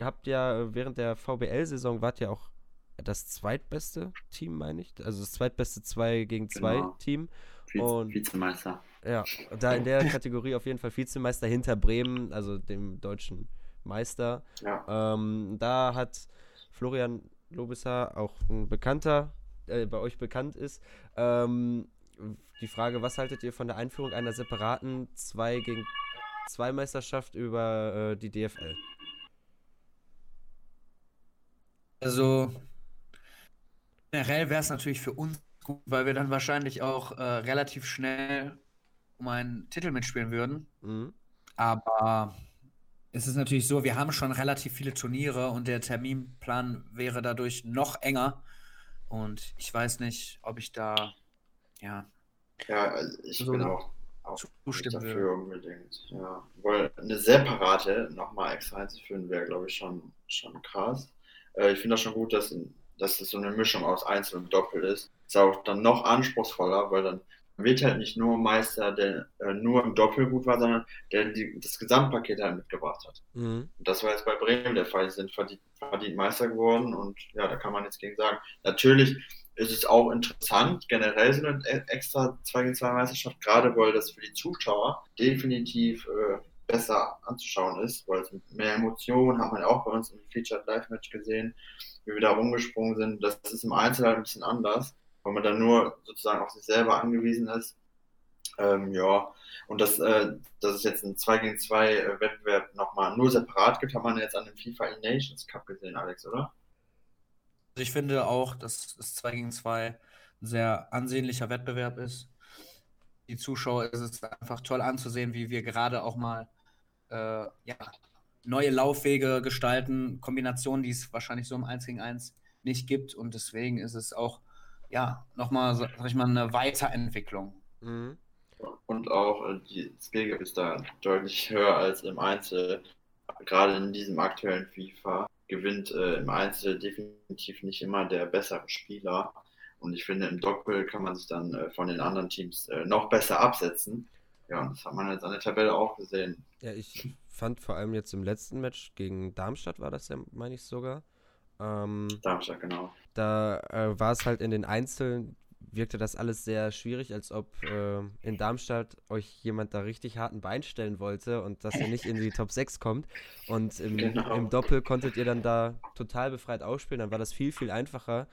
habt ja während der VBL-Saison wart ja auch das zweitbeste Team, meine ich. Also das zweitbeste 2 gegen 2 genau. Team. Vize und, Vizemeister. Ja, da in der Kategorie auf jeden Fall Vizemeister hinter Bremen, also dem deutschen Meister. Ja. Ähm, da hat Florian Lobisser, auch ein Bekannter, äh, bei euch bekannt ist, ähm, die Frage, was haltet ihr von der Einführung einer separaten 2 gegen 2 Meisterschaft über äh, die DFL? Also generell wäre es natürlich für uns gut, weil wir dann wahrscheinlich auch äh, relativ schnell um einen Titel mitspielen würden. Mhm. Aber es ist natürlich so, wir haben schon relativ viele Turniere und der Terminplan wäre dadurch noch enger. Und ich weiß nicht, ob ich da, ja. Ja, also ich so bin auch, auch zustimmen dafür will. unbedingt. Ja, weil eine separate nochmal extra einzuführen wäre, glaube ich, schon, schon krass. Äh, ich finde das schon gut, dass, dass es so eine Mischung aus Einzel und Doppel ist. Ist auch dann noch anspruchsvoller, weil dann wird halt nicht nur Meister, der äh, nur im Doppel gut war, sondern der die, das Gesamtpaket halt mitgebracht hat. Mhm. Und das war jetzt bei Bremen der Fall. Sie sind verdient, verdient Meister geworden und ja, da kann man jetzt gegen sagen. Natürlich ist es auch interessant, generell so eine e-, extra 2 gegen 2 Meisterschaft, gerade weil das für die Zuschauer definitiv äh, besser anzuschauen ist, weil es mit mehr Emotionen, hat man ja auch bei uns im Featured Live Match gesehen, wie wir da rumgesprungen sind. Das ist im Einzel halt ein bisschen anders weil man dann nur sozusagen auf sich selber angewiesen ist. Ähm, ja, und dass, äh, dass es jetzt ein 2 gegen 2 äh, Wettbewerb nochmal nur separat gibt, haben wir jetzt an dem FIFA E-Nations Cup gesehen, Alex, oder? Also ich finde auch, dass es 2 gegen 2 ein sehr ansehnlicher Wettbewerb ist. Die Zuschauer ist es einfach toll anzusehen, wie wir gerade auch mal äh, ja, neue Laufwege gestalten, Kombinationen, die es wahrscheinlich so im 1 gegen 1 nicht gibt. Und deswegen ist es auch, ja, nochmal, sag ich mal, eine Weiterentwicklung. Mhm. Und auch äh, die Skillgap ist da deutlich höher als im Einzel. Gerade in diesem aktuellen FIFA gewinnt äh, im Einzel definitiv nicht immer der bessere Spieler. Und ich finde, im Doppel kann man sich dann äh, von den anderen Teams äh, noch besser absetzen. Ja, und das hat man jetzt an der Tabelle auch gesehen. Ja, ich fand vor allem jetzt im letzten Match gegen Darmstadt war das ja, meine ich sogar. Ähm, Darmstadt, genau. Da äh, war es halt in den Einzelnen, wirkte das alles sehr schwierig, als ob äh, in Darmstadt euch jemand da richtig harten Bein stellen wollte und dass ihr nicht in die Top 6 kommt. Und im, genau. im Doppel konntet ihr dann da total befreit ausspielen. Dann war das viel, viel einfacher,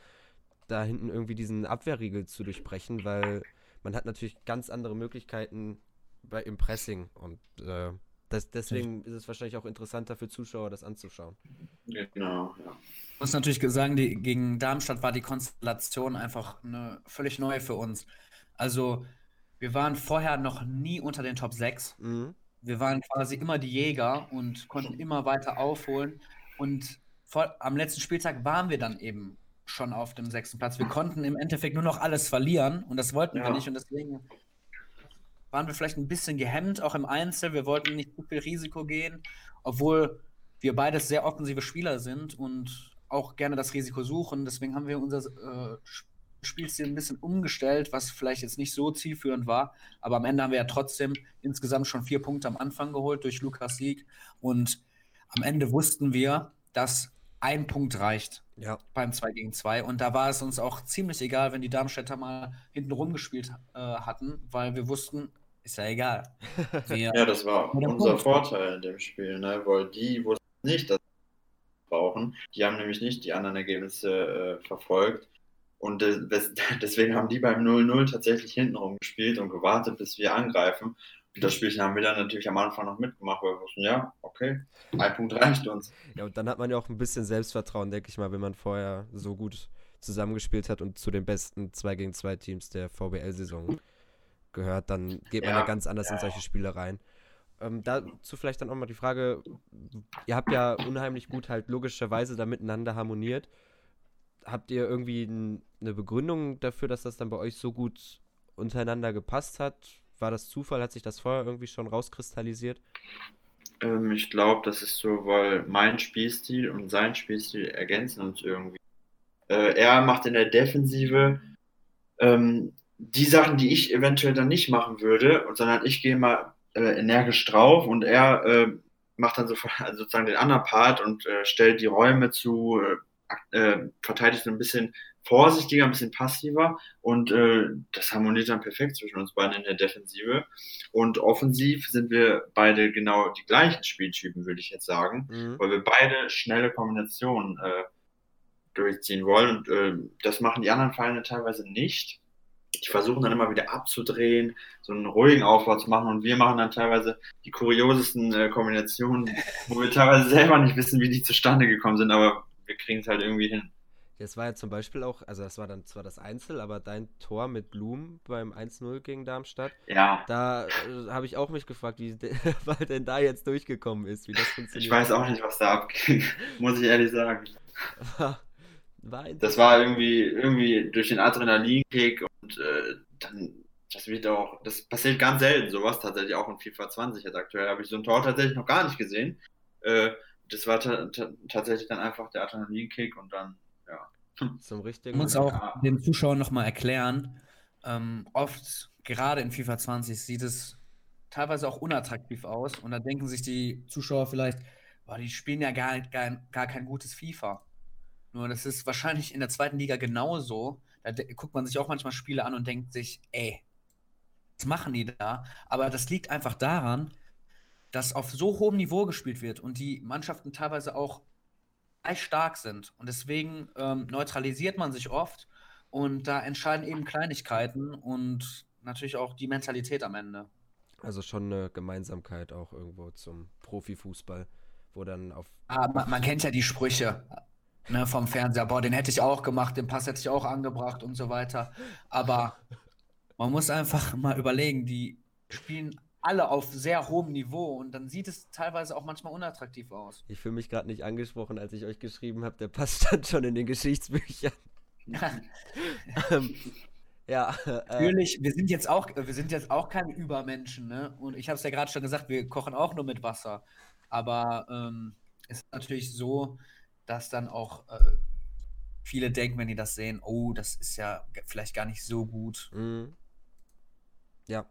da hinten irgendwie diesen Abwehrriegel zu durchbrechen, weil man hat natürlich ganz andere Möglichkeiten bei, im Pressing und äh, das, deswegen ist es wahrscheinlich auch interessanter für Zuschauer, das anzuschauen. Genau, ja. Ich muss natürlich sagen, die, gegen Darmstadt war die Konstellation einfach eine völlig neue für uns. Also, wir waren vorher noch nie unter den Top 6. Mhm. Wir waren quasi immer die Jäger und konnten immer weiter aufholen. Und vor, am letzten Spieltag waren wir dann eben schon auf dem sechsten Platz. Wir konnten im Endeffekt nur noch alles verlieren und das wollten ja. wir nicht. Und deswegen waren wir vielleicht ein bisschen gehemmt, auch im Einzel. Wir wollten nicht zu viel Risiko gehen, obwohl wir beides sehr offensive Spieler sind und auch gerne das Risiko suchen. Deswegen haben wir unser äh, Spielstil ein bisschen umgestellt, was vielleicht jetzt nicht so zielführend war. Aber am Ende haben wir ja trotzdem insgesamt schon vier Punkte am Anfang geholt durch Lukas Sieg. Und am Ende wussten wir, dass ein Punkt reicht ja. beim 2 gegen 2. Und da war es uns auch ziemlich egal, wenn die Darmstädter mal hinten rumgespielt äh, hatten, weil wir wussten, ist ja egal. *laughs* Wir ja, das war unser Punkt. Vorteil in dem Spiel, ne? weil die wussten nicht, dass sie brauchen. Die haben nämlich nicht die anderen Ergebnisse äh, verfolgt. Und *laughs* deswegen haben die beim 0-0 tatsächlich hinten rumgespielt und gewartet, bis wir angreifen das Spielchen haben wir dann natürlich am Anfang noch mitgemacht, weil wir wussten, ja, okay, ein Punkt reicht uns. Ja, und dann hat man ja auch ein bisschen Selbstvertrauen, denke ich mal, wenn man vorher so gut zusammengespielt hat und zu den besten 2 gegen 2 Teams der VBL-Saison gehört, dann geht man ja, ja ganz anders ja. in solche Spiele rein. Ähm, dazu vielleicht dann auch mal die Frage, ihr habt ja unheimlich gut halt logischerweise da miteinander harmoniert. Habt ihr irgendwie eine Begründung dafür, dass das dann bei euch so gut untereinander gepasst hat? War das Zufall? Hat sich das vorher irgendwie schon rauskristallisiert? Ähm, ich glaube, das ist so, weil mein Spielstil und sein Spielstil ergänzen uns irgendwie. Äh, er macht in der Defensive ähm, die Sachen, die ich eventuell dann nicht machen würde, sondern ich gehe mal äh, energisch drauf und er äh, macht dann so, *laughs* also sozusagen den anderen Part und äh, stellt die Räume zu, äh, äh, verteidigt so ein bisschen vorsichtiger, ein bisschen passiver und äh, das harmoniert dann perfekt zwischen uns beiden in der Defensive. Und offensiv sind wir beide genau die gleichen Spieltypen, würde ich jetzt sagen, mhm. weil wir beide schnelle Kombinationen durchziehen wollen und das machen die anderen Vereine teilweise nicht. Die versuchen dann immer wieder abzudrehen, so einen ruhigen Aufbau zu machen und wir machen dann teilweise die kuriosesten äh, Kombinationen, wo wir teilweise selber nicht wissen, wie die zustande gekommen sind, aber wir kriegen es halt irgendwie hin. Das war ja zum Beispiel auch, also das war dann zwar das Einzel, aber dein Tor mit Blum beim 1-0 gegen Darmstadt. Ja. Da äh, habe ich auch mich gefragt, wie *laughs* weil denn da jetzt durchgekommen ist, wie das funktioniert. Ich weiß auch nicht, was da abging, *laughs* muss ich ehrlich sagen. *laughs* war das war irgendwie, irgendwie durch den Adrenalinkick und äh, dann, das wird auch, das passiert ganz selten, sowas tatsächlich auch in FIFA 20 jetzt aktuell, habe ich so ein Tor tatsächlich noch gar nicht gesehen. Äh, das war tatsächlich dann einfach der Adrenalinkick und dann ja. *laughs* Zum richtigen. Ich muss auch ja. den Zuschauern nochmal erklären, ähm, oft, gerade in FIFA 20, sieht es teilweise auch unattraktiv aus und da denken sich die Zuschauer vielleicht, boah, die spielen ja gar, gar, gar kein gutes FIFA. Nur das ist wahrscheinlich in der zweiten Liga genauso. Da guckt man sich auch manchmal Spiele an und denkt sich, ey, was machen die da? Aber das liegt einfach daran, dass auf so hohem Niveau gespielt wird und die Mannschaften teilweise auch stark sind. Und deswegen ähm, neutralisiert man sich oft und da entscheiden eben Kleinigkeiten und natürlich auch die Mentalität am Ende. Also schon eine Gemeinsamkeit auch irgendwo zum Profifußball, wo dann auf. Ah, man, man kennt ja die Sprüche ne, vom Fernseher. Boah, den hätte ich auch gemacht, den Pass hätte ich auch angebracht und so weiter. Aber man muss einfach mal überlegen, die spielen alle auf sehr hohem Niveau und dann sieht es teilweise auch manchmal unattraktiv aus. Ich fühle mich gerade nicht angesprochen, als ich euch geschrieben habe, der Pass *laughs* stand schon in den Geschichtsbüchern. *laughs* ähm, ja. Äh, Natürlich, wir sind jetzt auch, wir sind jetzt auch keine Übermenschen, ne? Und ich habe es ja gerade schon gesagt, wir kochen auch nur mit Wasser. Aber ähm, es ist natürlich so, dass dann auch äh, viele denken, wenn die das sehen, oh, das ist ja vielleicht gar nicht so gut. Mhm. Ja,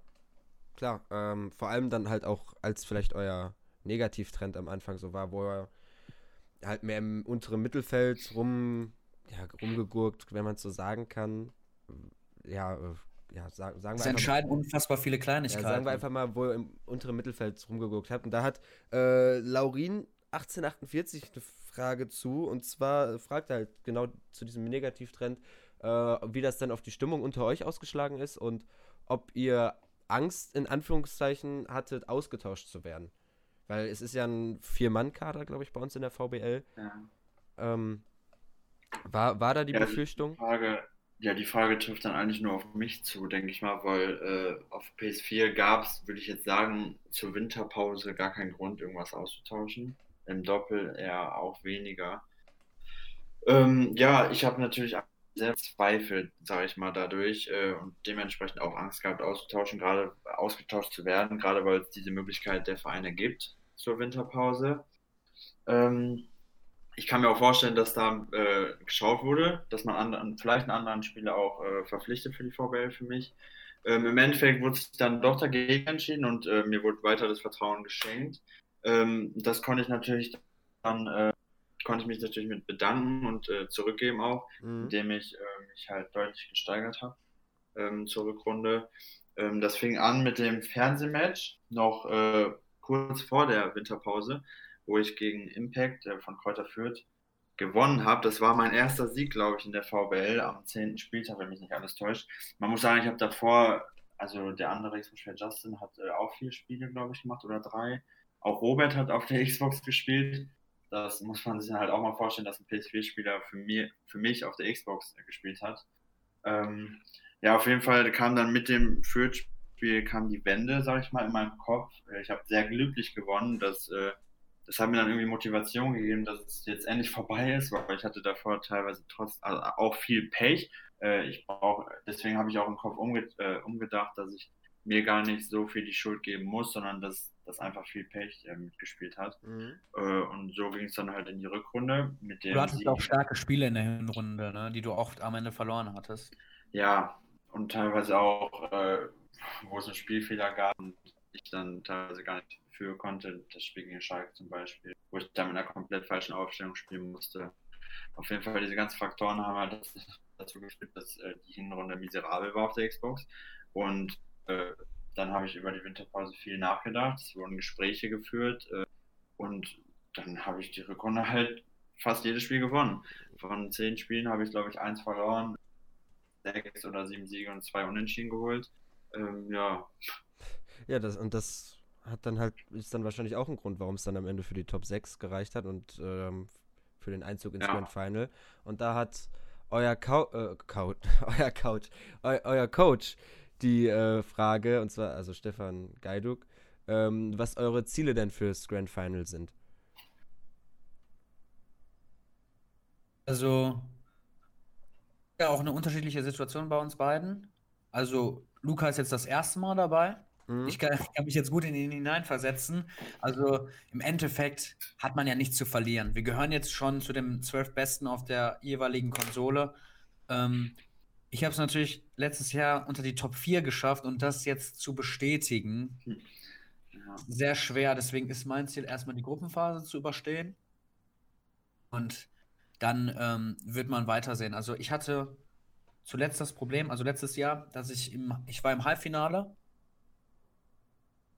klar. Ähm, vor allem dann halt auch, als vielleicht euer Negativtrend am Anfang so war, wo er halt mehr im unteren Mittelfeld rum, ja, rumgegurkt, wenn man es so sagen kann. Ja, äh, ja, sagen, sagen wir Es entscheiden mal, unfassbar viele Kleinigkeiten. Ja, sagen wir einfach mal, wo ihr im unteren Mittelfeld rumgeguckt habt. Und da hat äh, Laurin 1848 eine Frage zu. Und zwar fragt er halt genau zu diesem Negativtrend, äh, wie das dann auf die Stimmung unter euch ausgeschlagen ist und ob ihr Angst in Anführungszeichen hattet, ausgetauscht zu werden. Weil es ist ja ein Vier-Mann-Kader, glaube ich, bei uns in der VBL. Ja. Ähm, war, war da die ja, Befürchtung? Die Frage, ja, die Frage trifft dann eigentlich nur auf mich zu, denke ich mal, weil äh, auf PS4 gab es, würde ich jetzt sagen, zur Winterpause gar keinen Grund, irgendwas auszutauschen. Im Doppel eher auch weniger. Ähm, ja, ich habe natürlich sehr Zweifel, sage ich mal, dadurch äh, und dementsprechend auch Angst gehabt, auszutauschen, gerade ausgetauscht zu werden, gerade weil es diese Möglichkeit der Vereine gibt zur Winterpause. Ähm, ich kann mir auch vorstellen, dass da äh, geschaut wurde, dass man anderen, vielleicht einen anderen Spieler auch äh, verpflichtet für die VBL für mich. Ähm, Im Endeffekt wurde es dann doch dagegen entschieden und äh, mir wurde weiter das Vertrauen geschenkt. Ähm, das konnte ich natürlich dann äh, konnte ich mich natürlich mit bedanken und äh, zurückgeben auch, mhm. indem ich äh, mich halt deutlich gesteigert habe ähm, zur Rückrunde. Ähm, das fing an mit dem Fernsehmatch, noch äh, kurz vor der Winterpause, wo ich gegen Impact äh, von Kräuter Fürth gewonnen habe. Das war mein erster Sieg, glaube ich, in der VBL am 10. Spieltag, wenn mich nicht alles täuscht. Man muss sagen, ich habe davor, also der andere Xbox-Spieler Justin hat äh, auch vier Spiele, glaube ich, gemacht oder drei. Auch Robert hat auf der *laughs* Xbox gespielt. Das muss man sich halt auch mal vorstellen, dass ein PS4-Spieler für, für mich auf der Xbox gespielt hat. Ähm, ja, auf jeden Fall kam dann mit dem Fürth-Spiel kam die Wende, sag ich mal, in meinem Kopf. Ich habe sehr glücklich gewonnen. Das, äh, das hat mir dann irgendwie Motivation gegeben, dass es jetzt endlich vorbei ist, weil ich hatte davor teilweise trotz also auch viel Pech. Äh, ich brauch, deswegen habe ich auch im Kopf umge äh, umgedacht, dass ich mir gar nicht so viel die Schuld geben muss, sondern dass das einfach viel Pech äh, mitgespielt hat. Mhm. Äh, und so ging es dann halt in die Rückrunde. Mit dem du hattest Sieg. auch starke Spiele in der Hinrunde, ne? die du oft am Ende verloren hattest. Ja, und teilweise auch, äh, wo es einen Spielfehler gab und ich dann teilweise gar nicht für konnte. Das Spiel gegen Schalke zum Beispiel, wo ich dann mit einer komplett falschen Aufstellung spielen musste. Auf jeden Fall, diese ganzen Faktoren haben halt dazu geführt, dass äh, die Hinrunde miserabel war auf der Xbox. Und äh, dann habe ich über die Winterpause viel nachgedacht, es wurden Gespräche geführt äh, und dann habe ich die Rückrunde halt fast jedes Spiel gewonnen. Von zehn Spielen habe ich, glaube ich, eins verloren, sechs oder sieben Siege und zwei Unentschieden geholt. Ähm, ja. Ja, das, und das hat dann halt, ist dann wahrscheinlich auch ein Grund, warum es dann am Ende für die Top 6 gereicht hat und ähm, für den Einzug ins ja. Grand Final. Und da hat euer, Cou äh, Couch, *laughs* euer Couch, eu euer Coach die äh, Frage, und zwar, also Stefan Gaiduk, ähm, was eure Ziele denn fürs Grand Final sind. Also, ja, auch eine unterschiedliche Situation bei uns beiden. Also, Luca ist jetzt das erste Mal dabei. Mhm. Ich, kann, ich, kann, mich jetzt gut in ihn hineinversetzen. Also, im Endeffekt hat man ja nichts zu verlieren. Wir gehören jetzt schon zu den zwölf Besten auf der jeweiligen Konsole. Ähm, ich habe es natürlich letztes Jahr unter die Top 4 geschafft und das jetzt zu bestätigen, ja. sehr schwer. Deswegen ist mein Ziel erstmal die Gruppenphase zu überstehen. Und dann ähm, wird man weitersehen. Also ich hatte zuletzt das Problem, also letztes Jahr, dass ich im, ich war im Halbfinale.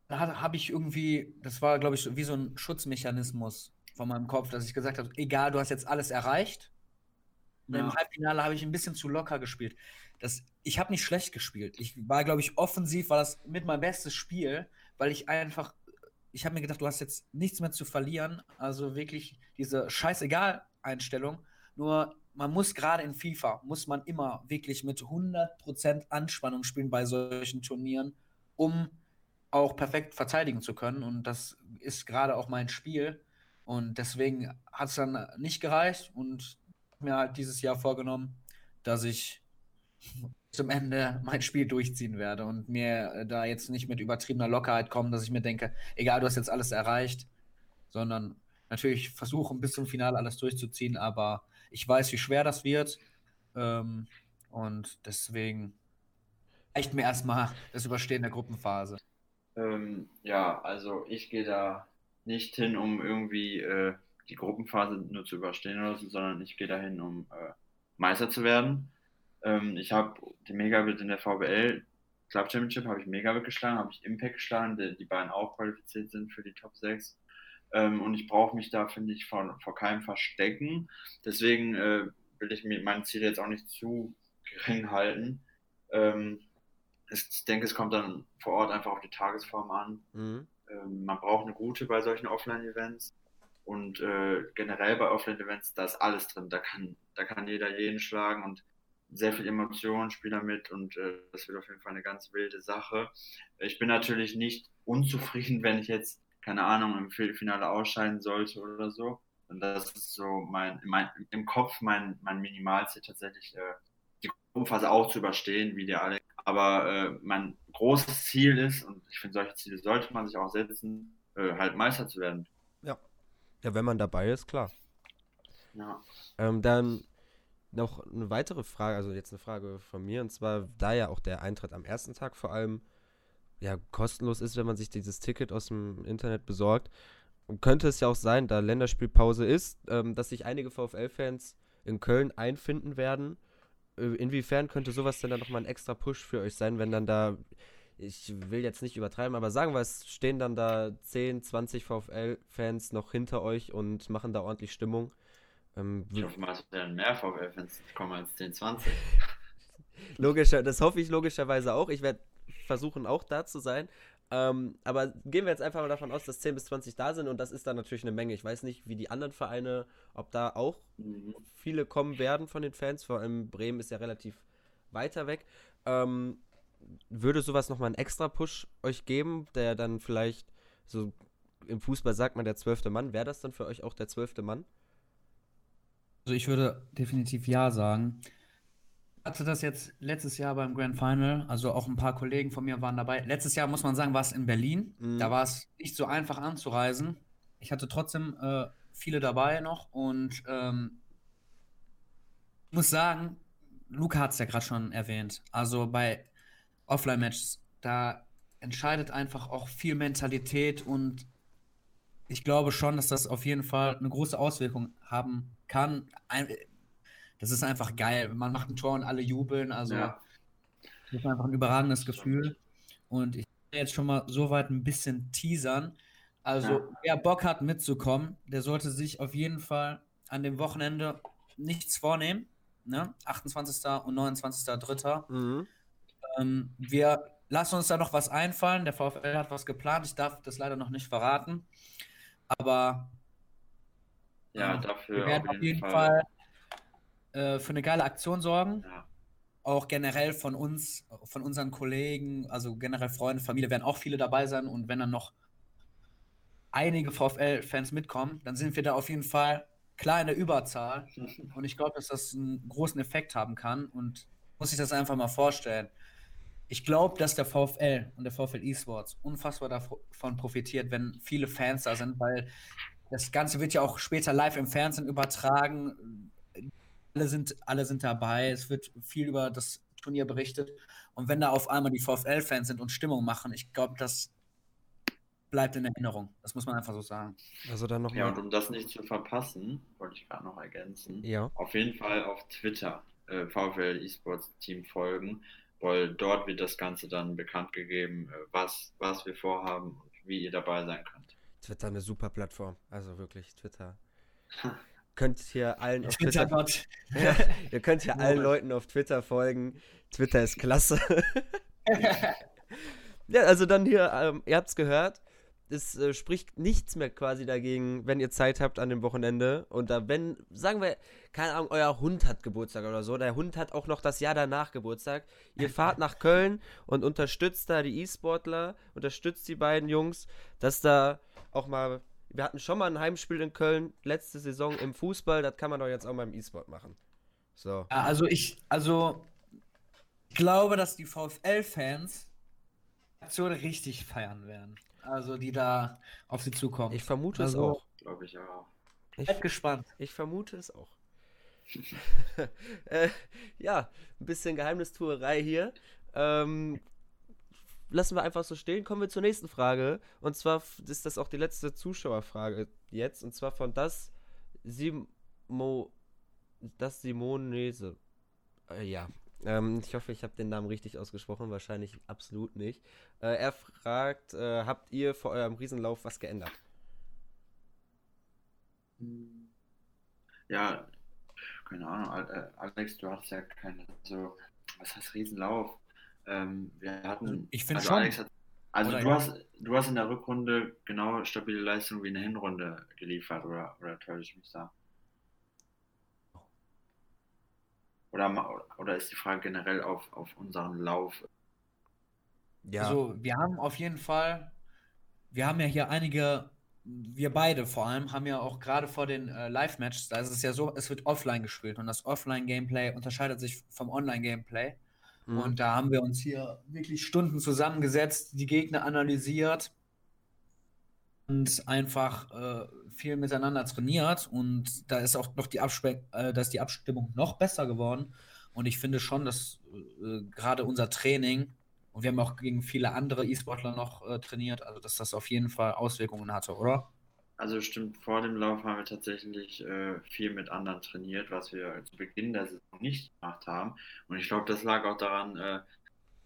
Da habe ich irgendwie, das war, glaube ich, wie so ein Schutzmechanismus von meinem Kopf, dass ich gesagt habe, egal, du hast jetzt alles erreicht Ja. Im Halbfinale habe ich ein bisschen zu locker gespielt. Das, ich habe nicht schlecht gespielt. Ich war, glaube ich, offensiv, war das mit mein bestes Spiel, weil ich einfach, ich habe mir gedacht, du hast jetzt nichts mehr zu verlieren. Also wirklich diese Scheißegal-Einstellung. Nur man muss gerade in FIFA, muss man immer wirklich mit 100% Anspannung spielen bei solchen Turnieren, um auch perfekt verteidigen zu können. Und das ist gerade auch mein Spiel. Und deswegen hat es dann nicht gereicht und mir halt dieses Jahr vorgenommen, dass ich zum Ende mein Spiel durchziehen werde und mir da jetzt nicht mit übertriebener Lockerheit kommen, dass ich mir denke, egal, du hast jetzt alles erreicht, sondern natürlich versuchen bis zum Finale alles durchzuziehen, aber ich weiß, wie schwer das wird ähm, und deswegen reicht mir erstmal das Überstehen der Gruppenphase. Ähm, ja, also ich gehe da nicht hin, um irgendwie äh, die Gruppenphase nur zu überstehen oder so, sondern ich gehe dahin, um äh, Meister zu werden. Ähm, ich habe die Megabit in der VBL Club Championship habe ich Megabit geschlagen, habe ich Impact geschlagen, die, die beiden auch qualifiziert sind für die Top 6. Ähm, und ich brauche mich da, finde ich, vor, vor keinem verstecken. Deswegen äh, will ich mir mein Ziel jetzt auch nicht zu gering halten. Ähm, ich denke, es kommt dann vor Ort einfach auf die Tagesform an. Mhm. Ähm, man braucht eine gute bei solchen Offline-Events. Und äh, generell bei Offline-Events, da ist alles drin. Da kann, da kann jeder jeden schlagen und sehr viel Emotionen spielen damit und äh, das wird auf jeden Fall eine ganz wilde Sache. Ich bin natürlich nicht unzufrieden, *laughs* wenn ich jetzt, keine Ahnung, im Viertelfinale ausscheiden sollte oder so. Und das ist so mein, mein im Kopf mein, mein Minimalziel tatsächlich, äh, die Gruppenphase auch zu überstehen, wie der Alex. Aber äh, mein großes Ziel ist, und ich finde, solche Ziele sollte man sich auch setzen, äh, halt Meister zu werden. Ja, wenn man dabei ist, klar. Ja. Ähm, dann noch eine weitere Frage, also jetzt eine Frage von mir, und zwar, da ja auch der Eintritt am ersten Tag vor allem ja kostenlos ist, wenn man sich dieses Ticket aus dem Internet besorgt, könnte es ja auch sein, da Länderspielpause ist, ähm, dass sich einige VfL-Fans in Köln einfinden werden. Äh, inwiefern könnte sowas denn dann nochmal ein extra Push für euch sein, wenn dann da ich will jetzt nicht übertreiben, aber sagen wir, es stehen dann da 10, 20 VfL-Fans noch hinter euch und machen da ordentlich Stimmung. Ähm, ich hoffe mal, es werden mehr VfL-Fans kommen als 10, 20. *laughs* Logischer, das hoffe ich logischerweise auch. Ich werde versuchen, auch da zu sein. Ähm, aber gehen wir jetzt einfach mal davon aus, dass 10 bis 20 da sind und das ist dann natürlich eine Menge. Ich weiß nicht, wie die anderen Vereine, ob da auch mhm. viele kommen werden von den Fans. Vor allem Bremen ist ja relativ weiter weg. Ähm, würde sowas nochmal einen extra Push euch geben, der dann vielleicht so im Fußball sagt man der zwölfte Mann. Wäre das dann für euch auch der zwölfte Mann? Also ich würde definitiv ja sagen. Ich hatte das jetzt letztes Jahr beim Grand Final, also auch ein paar Kollegen von mir waren dabei. Letztes Jahr muss man sagen, war es in Berlin. Mhm. Da war es nicht so einfach anzureisen. Ich hatte trotzdem äh, viele dabei noch und ähm, muss sagen, Luca hat es ja gerade schon erwähnt. Also bei Offline-Matches, da entscheidet einfach auch viel Mentalität und ich glaube schon, dass das auf jeden Fall eine große Auswirkung haben kann. Das ist einfach geil. Man macht ein Tor und alle jubeln. Also ja. das ist einfach ein überragendes Gefühl. Und ich will jetzt schon mal so weit ein bisschen teasern. Also ja. wer Bock hat mitzukommen, der sollte sich auf jeden Fall an dem Wochenende nichts vornehmen. Ne? 28. und 29.3. Mhm. Ähm, wir lassen uns da noch was einfallen. Der VfL hat was geplant. Ich darf das leider noch nicht verraten. Aber ja, äh, dafür wir werden auf jeden, jeden Fall, Fall äh, für eine geile Aktion sorgen. Ja. Auch generell von uns, von unseren Kollegen, also generell Freunde, Familie werden auch viele dabei sein. Und wenn dann noch einige VfL-Fans mitkommen, dann sind wir da auf jeden Fall klar in der Überzahl. *laughs* Und ich glaube, dass das einen großen Effekt haben kann. Und muss ich das einfach mal vorstellen ich glaube, dass der VfL und der VfL eSports unfassbar davon profitiert, wenn viele Fans da sind, weil das Ganze wird ja auch später live im Fernsehen übertragen. Alle sind, alle sind dabei. Es wird viel über das Turnier berichtet. Und wenn da auf einmal die VfL-Fans sind und Stimmung machen, ich glaube, das bleibt in Erinnerung. Das muss man einfach so sagen. Also dann noch Ja, und um das nicht zu verpassen, wollte ich gerade noch ergänzen. Ja. Auf jeden Fall auf Twitter äh, VfL eSports Team folgen weil dort wird das Ganze dann bekannt gegeben, äh, was, was wir vorhaben und wie ihr dabei sein könnt. Twitter eine super Plattform, also wirklich Twitter. *laughs* könnt hier allen auf Twitter. *laughs* ja, ihr könnt hier allen Leuten auf Twitter folgen. Twitter ist klasse. *laughs* ja, also dann hier, ähm, ihr habt's gehört es äh, spricht nichts mehr quasi dagegen, wenn ihr Zeit habt an dem Wochenende. Und da, wenn, sagen wir, keine Ahnung, euer Hund hat Geburtstag oder so, der Hund hat auch noch das Jahr danach Geburtstag. Ihr fahrt nach Köln und unterstützt da die E-Sportler, unterstützt die beiden Jungs, dass da auch mal. Wir hatten schon mal ein Heimspiel in Köln, letzte Saison im Fußball, das kann man doch jetzt auch mal im E-Sport machen. So. Also ich, also glaube, dass die VfL-Fans Aktion richtig feiern werden also die da auf sie zukommen. Ich vermute also, es auch. Glaube ich auch. Ich bin gespannt. Ich vermute es auch. *laughs* äh, ja, ein bisschen Geheimnistuerei hier. Ähm, lassen wir einfach so stehen. Kommen wir zur nächsten Frage. Und zwar ist das auch die letzte Zuschauerfrage jetzt. Und zwar von das Simo. Das Simonese. Äh, ja, ähm, ich hoffe, ich habe den Namen richtig ausgesprochen, wahrscheinlich absolut nicht. Äh, er fragt, äh, habt ihr vor eurem Riesenlauf was geändert? Ja, keine Ahnung, äh, Alex, du hattest ja keine, so, was heißt Riesenlauf? Ähm, wir hatten, ich finde also schon. Alex hat, also du, ja. hast, du hast in der Rückrunde genau stabile Leistung wie in der Hinrunde geliefert, oder, oder täusche ich mich da? Oder, oder ist die Frage generell auf, auf unseren Lauf? Ja. Also, wir haben auf jeden Fall, wir haben ja hier einige, wir beide vor allem, haben ja auch gerade vor den äh, Live-Matches, da ist es ja so, es wird offline gespielt und das Offline-Gameplay unterscheidet sich vom Online-Gameplay. Mhm. Und da haben wir uns hier wirklich Stunden zusammengesetzt, die Gegner analysiert und einfach äh, viel miteinander trainiert und da ist auch noch die, Abspe äh, da ist die Abstimmung noch besser geworden. Und ich finde schon, dass äh, gerade unser Training, und wir haben auch gegen viele andere E-Sportler noch äh, trainiert, also dass das auf jeden Fall Auswirkungen hatte, oder? Also stimmt, vor dem Lauf haben wir tatsächlich äh, viel mit anderen trainiert, was wir zu Beginn der Saison nicht gemacht haben. Und ich glaube, das lag auch daran, äh,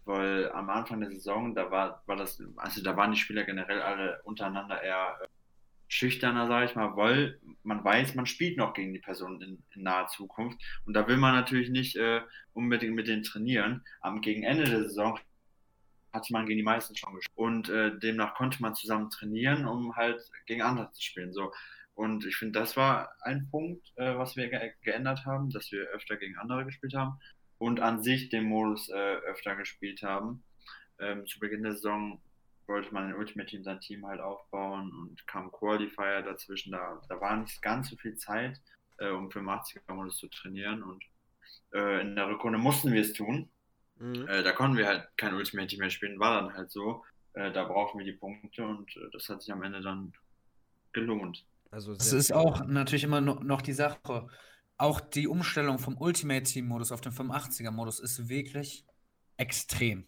weil am Anfang der Saison, da war, war das, also da waren die Spieler generell alle untereinander eher äh, schüchterner, sage ich mal, weil man weiß, man spielt noch gegen die Person in, in naher Zukunft. Und da will man natürlich nicht äh, unbedingt mit denen trainieren. Am gegen Ende der Saison hatte man gegen die meisten schon gespielt. Und äh, demnach konnte man zusammen trainieren, um halt gegen andere zu spielen. So. Und ich finde, das war ein Punkt, äh, was wir ge geändert haben, dass wir öfter gegen andere gespielt haben und an sich den Modus äh, öfter gespielt haben. Ähm, zu Beginn der Saison wollte man in Ultimate Team sein Team halt aufbauen und kam Qualifier dazwischen. Da, da war nicht ganz so viel Zeit, äh, um 85er-Modus zu trainieren und äh, in der Rückrunde mussten wir es tun. Mhm. Äh, da konnten wir halt kein Ultimate Team mehr spielen, war dann halt so. Äh, da brauchen wir die Punkte und äh, das hat sich am Ende dann gelohnt. Also es ist auch natürlich immer noch die Sache. Auch die Umstellung vom Ultimate Team Modus auf den 85er Modus ist wirklich extrem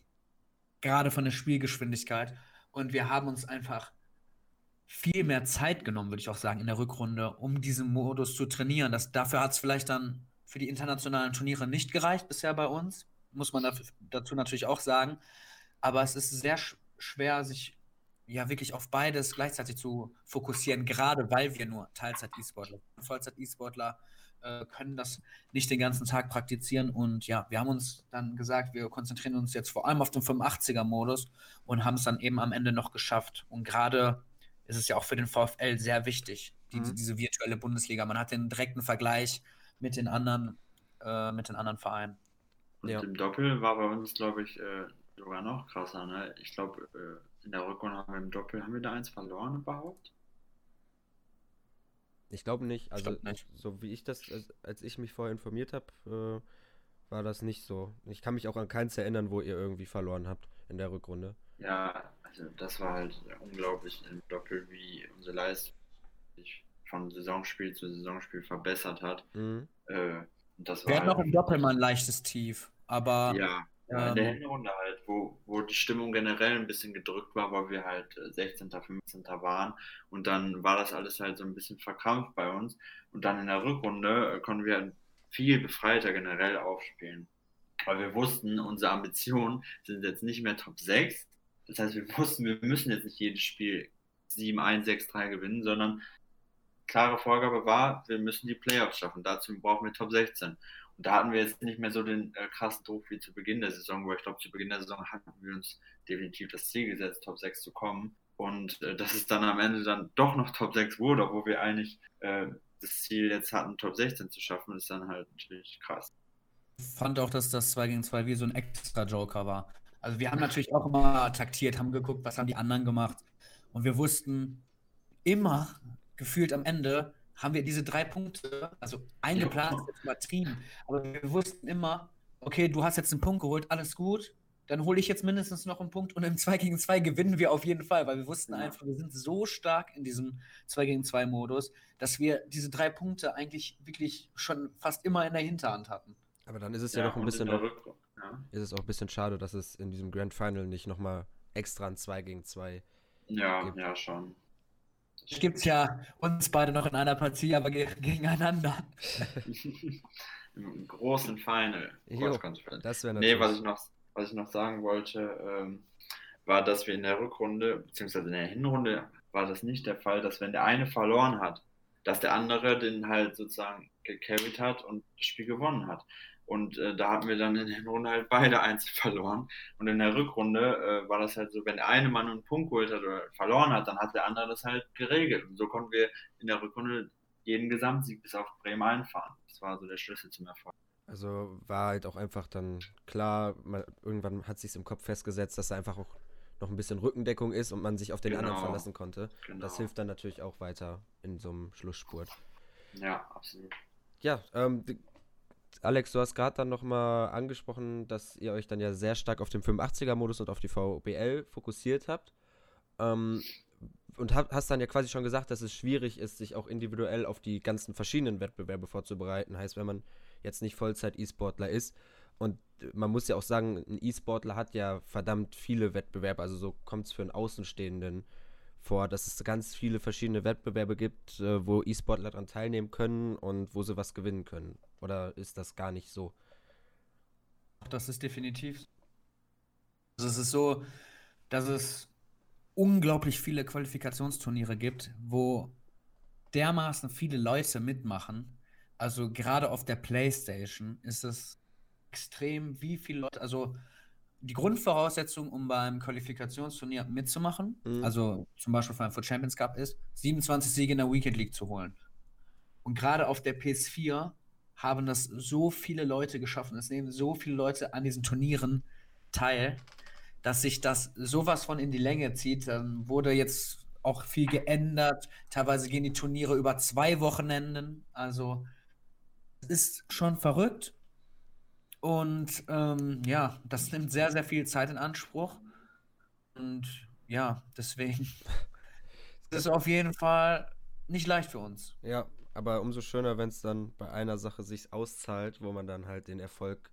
gerade von der Spielgeschwindigkeit. Und wir haben uns einfach viel mehr Zeit genommen, würde ich auch sagen, in der Rückrunde, um diesen Modus zu trainieren. Das, dafür hat es vielleicht dann für die internationalen Turniere nicht gereicht bisher bei uns, muss man dafür, dazu natürlich auch sagen. Aber es ist sehr sch schwer, sich ja wirklich auf beides gleichzeitig zu fokussieren, gerade weil wir nur Teilzeit-E-Sportler, Vollzeit-E-Sportler äh, können das nicht den ganzen Tag praktizieren. Und ja, wir haben uns dann gesagt, wir konzentrieren uns jetzt vor allem auf den 85er-Modus und haben es dann eben am Ende noch geschafft. Und gerade ist es ja auch für den VfL sehr wichtig, die, mhm. diese virtuelle Bundesliga. Man hat den direkten Vergleich mit den anderen, äh, mit den anderen Vereinen. Und ja. im Doppel war bei uns, glaube ich, äh, sogar noch krasser. Ne? Ich glaube, äh, in der Rückrunde haben wir im Doppel, haben wir da eins verloren überhaupt? Ich glaube nicht. Also, glaub nicht. so wie ich das, als, als ich mich vorher informiert habe, äh, war das nicht so. Ich kann mich auch an keins erinnern, wo ihr irgendwie verloren habt in der Rückrunde. Ja, also das war halt unglaublich im Doppel, wie unsere Leistung sich von Saisonspiel zu Saisonspiel verbessert hat. Mhm. Äh, das Wir hatten halt noch im Doppel mal ein leichtes Tief, aber ja. Ja, in der Hinrunde halt, wo, wo die Stimmung generell ein bisschen gedrückt war, weil wir halt 16., äh, 15. waren. Und dann war das alles halt so ein bisschen verkrampft bei uns. Und dann in der Rückrunde äh, konnten wir viel befreiter generell aufspielen. Weil wir wussten, unsere Ambitionen sind jetzt nicht mehr Top 6. Das heißt, wir wussten, wir müssen jetzt nicht jedes Spiel 7-1, 6-3 gewinnen, sondern klare Vorgabe war, wir müssen die Playoffs schaffen. Dazu brauchen wir Top 16. Da hatten wir jetzt nicht mehr so den äh, krassen Druck wie zu Beginn der Saison, wo ich glaube, zu Beginn der Saison hatten wir uns definitiv das Ziel gesetzt, Top 6 zu kommen. Und äh, dass es dann am Ende dann doch noch Top 6 wurde, obwohl wir eigentlich äh, das Ziel jetzt hatten, Top 16 zu schaffen, ist dann halt natürlich krass. Ich fand auch, dass das 2 gegen 2 wie so ein extra Joker war. Also wir haben *laughs* natürlich auch immer taktiert, haben geguckt, was haben die anderen gemacht. Und wir wussten immer, gefühlt am Ende, haben wir diese drei Punkte, also eingeplant, ist jetzt übertrieben, aber wir wussten immer, okay, du hast jetzt einen Punkt geholt, alles gut, dann hole ich jetzt mindestens noch einen Punkt und im 2 gegen 2 gewinnen wir auf jeden Fall, weil wir wussten ja. einfach, wir sind so stark in diesem 2 gegen 2 Modus, dass wir diese drei Punkte eigentlich wirklich schon fast immer in der Hinterhand hatten. Aber dann ist es ja, ja noch ein bisschen noch, ja. ist es auch ein bisschen schade, dass es in diesem Grand Final nicht nochmal extra ein 2 gegen 2 ja, gibt. Ja, schon. Es gibt ja uns beide noch in einer Partie, aber gegeneinander. Im großen Final. Jo, das wäre Nee, was ich noch, was ich noch sagen wollte, ähm, war, dass wir in der Rückrunde, beziehungsweise in der Hinrunde, war das nicht der Fall, dass wenn der eine verloren hat, dass der andere den halt sozusagen gecarried hat und das Spiel gewonnen hat. Und äh, da hatten wir dann in der Hinrunde halt beide einzeln *laughs* verloren. Und in der Rückrunde äh, war das halt so, wenn der eine Mann einen Punkt geholt hat oder verloren hat, dann hat der andere das halt geregelt. Und so konnten wir in der Rückrunde jeden Gesamtsieg bis auf Bremen einfahren. Das war so der Schlüssel zum Erfolg. Also war halt auch einfach dann klar, man, irgendwann hat sich im Kopf festgesetzt, dass da einfach auch noch ein bisschen Rückendeckung ist und man sich auf den genau. anderen verlassen konnte. Genau. Das hilft dann natürlich auch weiter in so einem Schlussspurt. Ja, absolut. Ja, ähm, Alex, du hast gerade dann nochmal angesprochen, dass ihr euch dann ja sehr stark auf den 85er-Modus und auf die VBL fokussiert habt. Ähm, und hab, hast dann ja quasi schon gesagt, dass es schwierig ist, sich auch individuell auf die ganzen verschiedenen Wettbewerbe vorzubereiten. Heißt, wenn man jetzt nicht Vollzeit-E-Sportler ist. Und man muss ja auch sagen, ein E-Sportler hat ja verdammt viele Wettbewerbe. Also so kommt es für einen Außenstehenden vor, dass es ganz viele verschiedene Wettbewerbe gibt, äh, wo E-Sportler daran teilnehmen können und wo sie was gewinnen können. Oder ist das gar nicht so? Das ist definitiv. Also es ist so, dass es unglaublich viele Qualifikationsturniere gibt, wo dermaßen viele Leute mitmachen. Also gerade auf der PlayStation ist es extrem, wie viele Leute, also die Grundvoraussetzung, um beim Qualifikationsturnier mitzumachen, mhm. also zum Beispiel beim Foot Champions Cup, ist, 27 Siege in der Weekend League zu holen. Und gerade auf der PS4 haben das so viele Leute geschaffen. Es nehmen so viele Leute an diesen Turnieren teil, dass sich das sowas von in die Länge zieht. Dann wurde jetzt auch viel geändert. Teilweise gehen die Turniere über zwei Wochenenden. Also es ist schon verrückt. Und ähm, ja, das nimmt sehr, sehr viel Zeit in Anspruch. Und ja, deswegen *laughs* ist es auf jeden Fall nicht leicht für uns. Ja, aber umso schöner, wenn es dann bei einer Sache sich auszahlt, wo man dann halt den Erfolg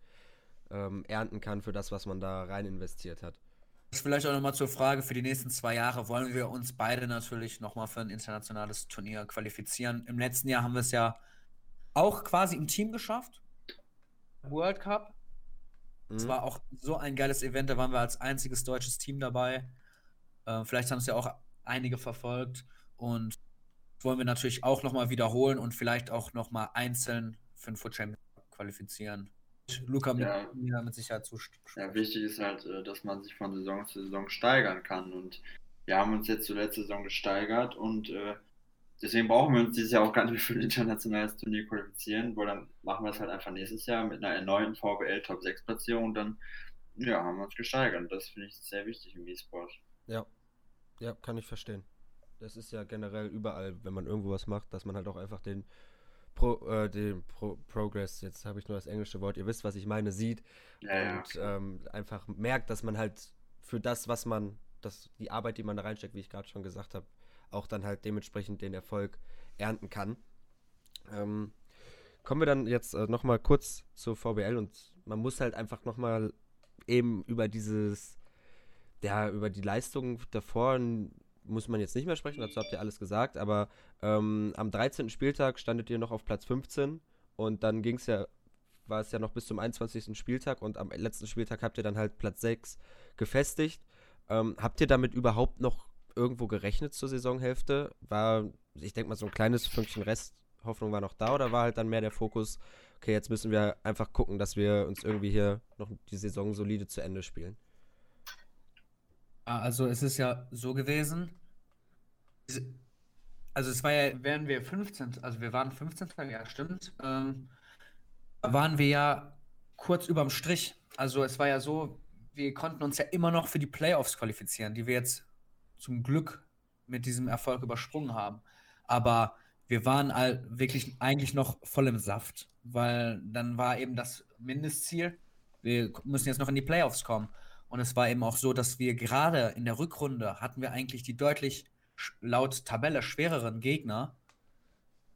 ähm, ernten kann für das, was man da rein investiert hat. Vielleicht auch nochmal zur Frage für die nächsten zwei Jahre. Wollen wir uns beide natürlich nochmal für ein internationales Turnier qualifizieren? Im letzten Jahr haben wir es ja auch quasi im Team geschafft. World Cup. Es mhm. war auch so ein geiles Event, da waren wir als einziges deutsches Team dabei. Äh, vielleicht haben es ja auch einige verfolgt. Und wollen wir natürlich auch nochmal wiederholen und vielleicht auch nochmal einzeln für den Foot Champion qualifizieren. Luca ja. mir mit Sicherheit zustimmen. Ja, wichtig ist halt, äh, dass man sich von Saison zu Saison steigern kann. Und wir haben uns jetzt zur letzten Saison gesteigert und äh, deswegen brauchen wir uns dieses Jahr auch gar nicht für ein internationales Turnier qualifizieren, weil dann machen wir es halt einfach nächstes Jahr mit einer erneuten VWL Top 6 Platzierung und dann ja, haben wir uns gesteigert. Das finde ich sehr wichtig im E-Sport. Ja. Ja, kann ich verstehen das ist ja generell überall, wenn man irgendwo was macht, dass man halt auch einfach den Pro, äh, den Pro Progress, jetzt habe ich nur das englische Wort, ihr wisst, was ich meine, sieht ja, und ja. Ähm, einfach merkt, dass man halt für das, was man, das, die Arbeit, die man da reinsteckt, wie ich gerade schon gesagt habe, auch dann halt dementsprechend den Erfolg ernten kann. Ähm, kommen wir dann jetzt äh, nochmal kurz zur VBL und man muss halt einfach nochmal eben über dieses, ja, über die Leistungen davor muss man jetzt nicht mehr sprechen, dazu habt ihr alles gesagt, aber ähm, am 13. Spieltag standet ihr noch auf Platz 15 und dann ging es ja, war es ja noch bis zum 21. Spieltag und am letzten Spieltag habt ihr dann halt Platz 6 gefestigt. Ähm, habt ihr damit überhaupt noch irgendwo gerechnet zur Saisonhälfte? War ich denke mal, so ein kleines Fünkchen Resthoffnung war noch da oder war halt dann mehr der Fokus, okay, jetzt müssen wir einfach gucken, dass wir uns irgendwie hier noch die Saison solide zu Ende spielen? Ah, also es ist ja so gewesen, also es war ja, wären wir 15, also wir waren 15. Ja, stimmt. Ähm, waren wir ja kurz überm Strich. Also es war ja so, wir konnten uns ja immer noch für die Playoffs qualifizieren, die wir jetzt zum Glück mit diesem Erfolg übersprungen haben. Aber wir waren all, wirklich eigentlich noch voll im Saft, weil dann war eben das Mindestziel, wir müssen jetzt noch in die Playoffs kommen. Und es war eben auch so, dass wir gerade in der Rückrunde hatten wir eigentlich die deutlich laut Tabelle schwereren Gegner.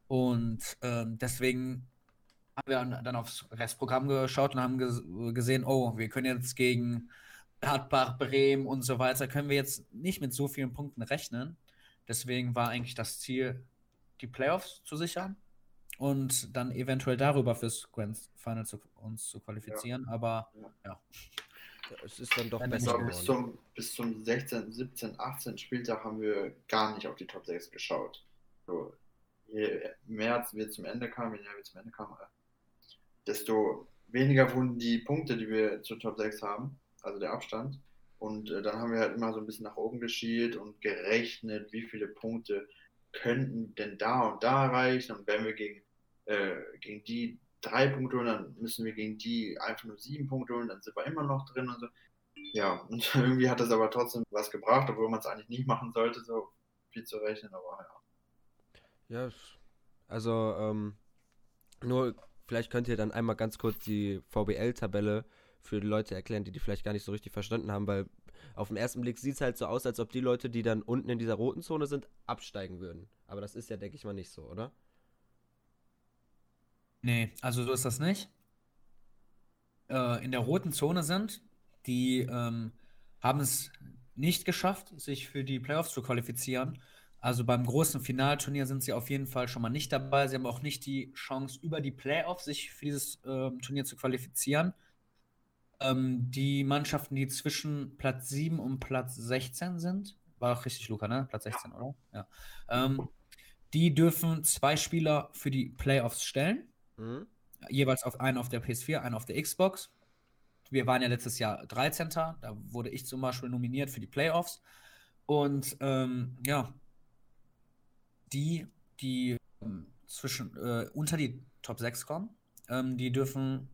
Und ähm, deswegen haben wir dann aufs Restprogramm geschaut und haben ge gesehen, oh, wir können jetzt gegen Gladbach, Bremen und so weiter, können wir jetzt nicht mit so vielen Punkten rechnen. Deswegen war eigentlich das Ziel, die Playoffs zu sichern und dann eventuell darüber fürs Grand Final zu, uns zu qualifizieren. Ja. Aber ja. ja. Es ist dann doch dann besser. Bis zum, bis zum 16., 17., 18. Spieltag haben wir gar nicht auf die Top 6 geschaut. So, je mehr wir zum Ende kamen, je näher wir zum Ende kamen, äh, desto weniger wurden die Punkte, die wir zur Top 6 haben, also der Abstand. Und äh, dann haben wir halt immer so ein bisschen nach oben geschielt und gerechnet, wie viele Punkte könnten denn da und da reichen. Und wenn wir gegen, äh, gegen die drei Punkte holen, dann müssen wir gegen die einfach nur sieben Punkte holen, dann sind wir immer noch drin und so. Ja, und *laughs* irgendwie hat das aber trotzdem was gebracht, obwohl man es eigentlich nicht machen sollte, so viel zu rechnen, aber ja. Ja, also ähm, nur vielleicht könnt ihr dann einmal ganz kurz die VBL-Tabelle für die Leute erklären, die die vielleicht gar nicht so richtig verstanden haben, weil auf den ersten Blick sieht es halt so aus, als ob die Leute, die dann unten in dieser roten Zone sind, absteigen würden. Aber das ist ja, denke ich mal, nicht so, oder? Nee, also so ist das nicht. Äh, in der roten Zone sind, die ähm, haben es nicht geschafft, sich für die Playoffs zu qualifizieren. Also beim großen Finalturnier sind sie auf jeden Fall schon mal nicht dabei. Sie haben auch nicht die Chance, über die Playoffs sich für dieses äh, Turnier zu qualifizieren. Ähm, die Mannschaften, die zwischen Platz 7 und Platz 16 sind, war auch richtig, Luca, ne? Platz 16, ja. oder? Ja. Ähm, die dürfen zwei Spieler für die Playoffs stellen. Mhm. Jeweils auf einen auf der PS4, einen auf der Xbox. Wir waren ja letztes Jahr 13. Da wurde ich zum Beispiel nominiert für die Playoffs. Und ähm, ja, die, die ähm, zwischen äh, unter die Top 6 kommen, ähm, die dürfen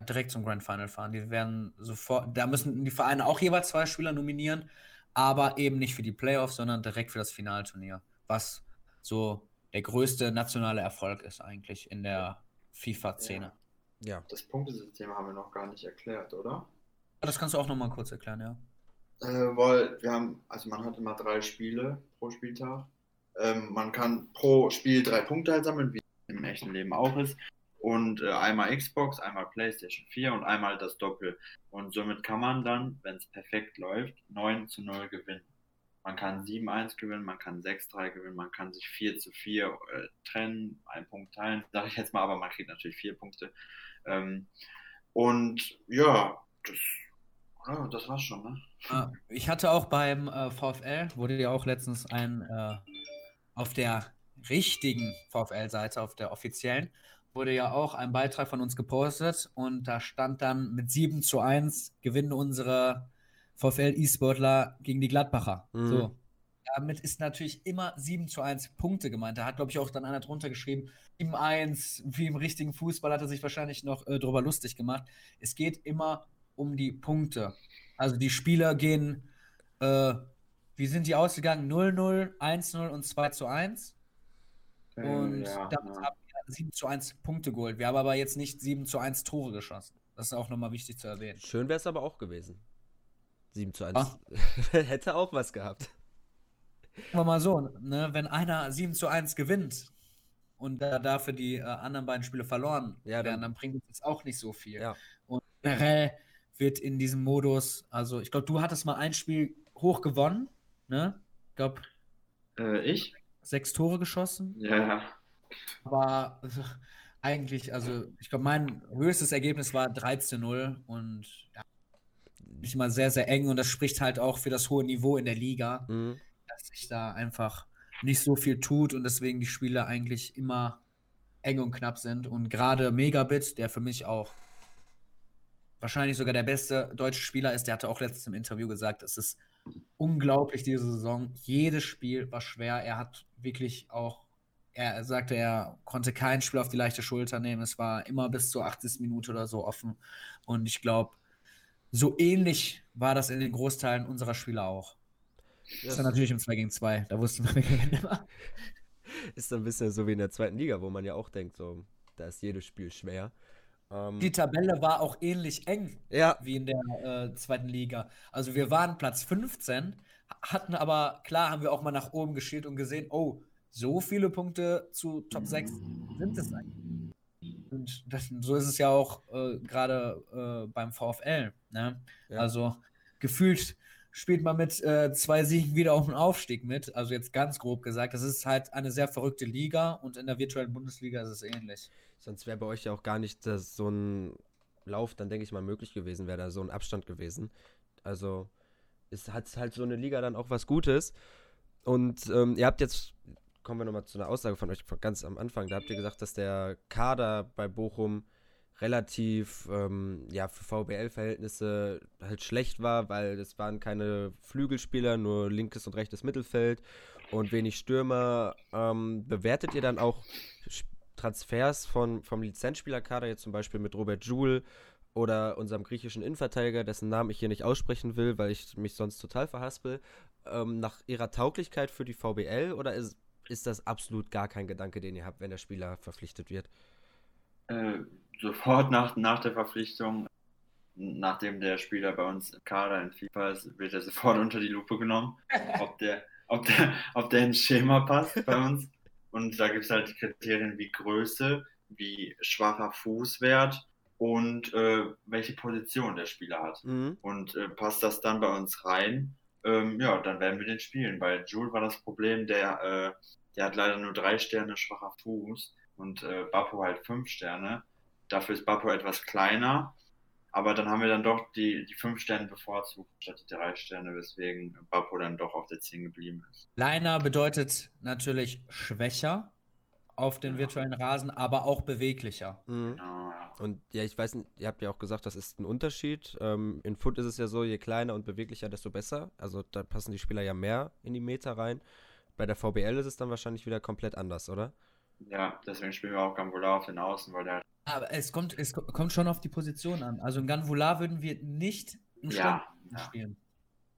direkt zum Grand Final fahren. Die werden sofort, da müssen die Vereine auch jeweils zwei Spieler nominieren, aber eben nicht für die Playoffs, sondern direkt für das Finalturnier, was so der größte nationale Erfolg ist eigentlich in der FIFA-Szene. Ja. ja. Das Punktesystem haben wir noch gar nicht erklärt, oder? Das kannst du auch noch mal kurz erklären, ja. Äh, weil wir haben, also man hat immer drei Spiele pro Spieltag. Ähm, man kann pro Spiel drei Punkte halt sammeln, wie im echten Leben auch ist. Und äh, einmal Xbox, einmal PlayStation 4 und einmal das Doppel. Und somit kann man dann, wenn es perfekt läuft, 9 zu 0 gewinnen. Man kann 7-1 gewinnen, man kann 6-3 gewinnen, man kann sich 4 zu 4 äh, trennen, einen Punkt teilen, *laughs* sage ich jetzt mal, aber man kriegt natürlich vier Punkte. Ähm, und ja, das, oh, das war's schon, ne? Ah, ich hatte auch beim äh, VfL, wurde ja auch letztens ein äh, auf der richtigen VfL-Seite, auf der offiziellen, wurde ja auch ein Beitrag von uns gepostet und da stand dann mit 7 zu 1 gewinnen unsere VfL-E-Sportler gegen die Gladbacher. Mhm. So. Damit ist natürlich immer 7 zu 1 Punkte gemeint. Da hat, glaube ich, auch dann einer drunter geschrieben, 7-1, wie im richtigen Fußball hat er sich wahrscheinlich noch äh, drüber lustig gemacht. Es geht immer um die Punkte. Also die Spieler gehen, äh, wie sind die ausgegangen? 0-0, 1-0 und 2 zu 1. Äh, und ja, damit ja. haben wir 7 zu 1 Punkte geholt. Wir haben aber jetzt nicht 7 zu 1 Tore geschossen. Das ist auch nochmal wichtig zu erwähnen. Schön wäre es aber auch gewesen. 7 zu 1. Ah. *laughs* Hätte auch was gehabt. Sagen wir mal so, ne, wenn einer 7 zu 1 gewinnt und da dafür die äh, anderen beiden Spiele verloren ja, werden, dann bringt es auch nicht so viel. Ja. Und generell wird in diesem Modus, also ich glaube, du hattest mal ein Spiel hoch gewonnen, ne? Ich glaube. Äh, ich? Sechs Tore geschossen. Ja. Aber also, eigentlich, also ich glaube, mein höchstes Ergebnis war 13-0 und ja, nicht mal sehr, sehr eng und das spricht halt auch für das hohe Niveau in der Liga, mhm. dass ich da einfach nicht so viel tut und deswegen die Spiele eigentlich immer eng und knapp sind. Und gerade Megabit, der für mich auch wahrscheinlich sogar der beste deutsche Spieler ist, der hatte auch letztens im Interview gesagt, es ist unglaublich diese Saison. Jedes Spiel war schwer. Er hat wirklich auch, er sagte, er konnte kein Spiel auf die leichte Schulter nehmen. Es war immer bis zur 80. Minute oder so offen. Und ich glaube, so ähnlich war das in den Großteilen unserer Spieler auch. Das ist dann natürlich im 2 gegen 2. Da wussten wir immer. Ist ein bisschen so wie in der zweiten Liga, wo man ja auch denkt, so, da ist jedes Spiel schwer. Ähm, die Tabelle war auch ähnlich eng ja. wie in der äh, zweiten Liga. Also wir waren Platz 15, hatten aber, klar, haben wir auch mal nach oben geschielt und gesehen, oh, so viele Punkte zu Top 6 sind es eigentlich. Und das, so ist es ja auch äh, gerade äh, beim VfL. Ne? Ja. Also gefühlt spielt man mit äh, zwei Siegen wieder auf den Aufstieg mit. Also jetzt ganz grob gesagt, das ist halt eine sehr verrückte Liga und in der virtuellen Bundesliga ist es ähnlich. Sonst wäre bei euch ja auch gar nicht das, so ein Lauf, dann denke ich mal, möglich gewesen, wäre da so ein Abstand gewesen. Also es hat halt so eine Liga dann auch was Gutes. Und ähm, ihr habt jetzt, kommen wir nochmal zu einer Aussage von euch ganz am Anfang, da habt ihr gesagt, dass der Kader bei Bochum relativ, ähm, ja, für VBL-Verhältnisse halt schlecht war, weil es waren keine Flügelspieler, nur linkes und rechtes Mittelfeld und wenig Stürmer. Ähm, bewertet ihr dann auch Transfers von, vom Lizenzspielerkader, jetzt zum Beispiel mit Robert Joule oder unserem griechischen Innenverteidiger, dessen Namen ich hier nicht aussprechen will, weil ich mich sonst total verhaspel, ähm, nach ihrer Tauglichkeit für die VBL oder ist, ist das absolut gar kein Gedanke, den ihr habt, wenn der Spieler verpflichtet wird? Äh, sofort nach, nach der Verpflichtung, nachdem der Spieler bei uns im Kader in FIFA ist, wird er sofort *laughs* unter die Lupe genommen, ob der, ob der, ob der ins Schema passt bei uns. Und da gibt es halt die Kriterien wie Größe, wie schwacher Fußwert und äh, welche Position der Spieler hat. Mhm. Und äh, passt das dann bei uns rein, ähm, ja, dann werden wir den spielen. Bei Jules war das Problem, der, äh, der hat leider nur drei Sterne schwacher Fuß und äh, Bappo halt fünf Sterne. Dafür ist Bappo etwas kleiner, aber dann haben wir dann doch die, die fünf Sterne bevorzugt statt die drei Sterne, weswegen Bappo dann doch auf der 10 geblieben ist. Kleiner bedeutet natürlich schwächer auf den virtuellen Rasen, aber auch beweglicher. Mhm. Genau, Und ja, ich weiß nicht, ihr habt ja auch gesagt, das ist ein Unterschied. Ähm, in Foot ist es ja so, je kleiner und beweglicher, desto besser. Also da passen die Spieler ja mehr in die Meter rein. Bei der VBL ist es dann wahrscheinlich wieder komplett anders, oder? Ja, deswegen spielen wir auch Gambola auf den Außen, weil der. Aber es kommt, es kommt schon auf die Position an. Also in Ganvola würden wir nicht im ja, ja. spielen.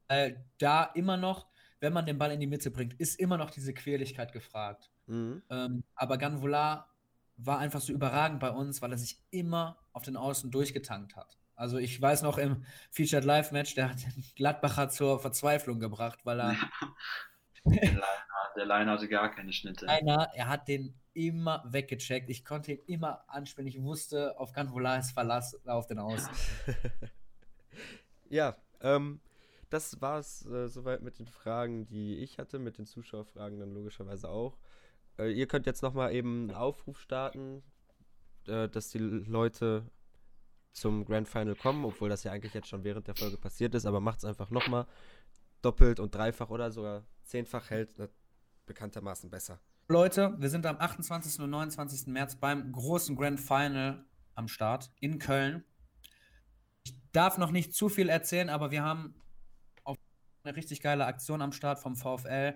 Äh, da immer noch, wenn man den Ball in die Mitte bringt, ist immer noch diese Quirligkeit gefragt. Mhm. Ähm, aber Ganvola war einfach so überragend bei uns, weil er sich immer auf den Außen durchgetankt hat. Also ich weiß noch im Featured Live Match, der hat den Gladbacher zur Verzweiflung gebracht, weil er. der Line hatte gar keine Schnitte. Einer, er hat den immer weggecheckt. Ich konnte ihn immer anspielen. Ich wusste, auf Canvola ist Verlass auf den Aus. *laughs* ja, ähm, das war es äh, soweit mit den Fragen, die ich hatte, mit den Zuschauerfragen dann logischerweise auch. Äh, ihr könnt jetzt nochmal eben einen Aufruf starten, äh, dass die Leute zum Grand Final kommen, obwohl das ja eigentlich jetzt schon während der Folge passiert ist, aber macht es einfach nochmal doppelt und dreifach oder sogar zehnfach hält ne, bekanntermaßen besser. Leute, wir sind am 28. und 29. März beim großen Grand Final am Start in Köln. Ich darf noch nicht zu viel erzählen, aber wir haben eine richtig geile Aktion am Start vom VfL.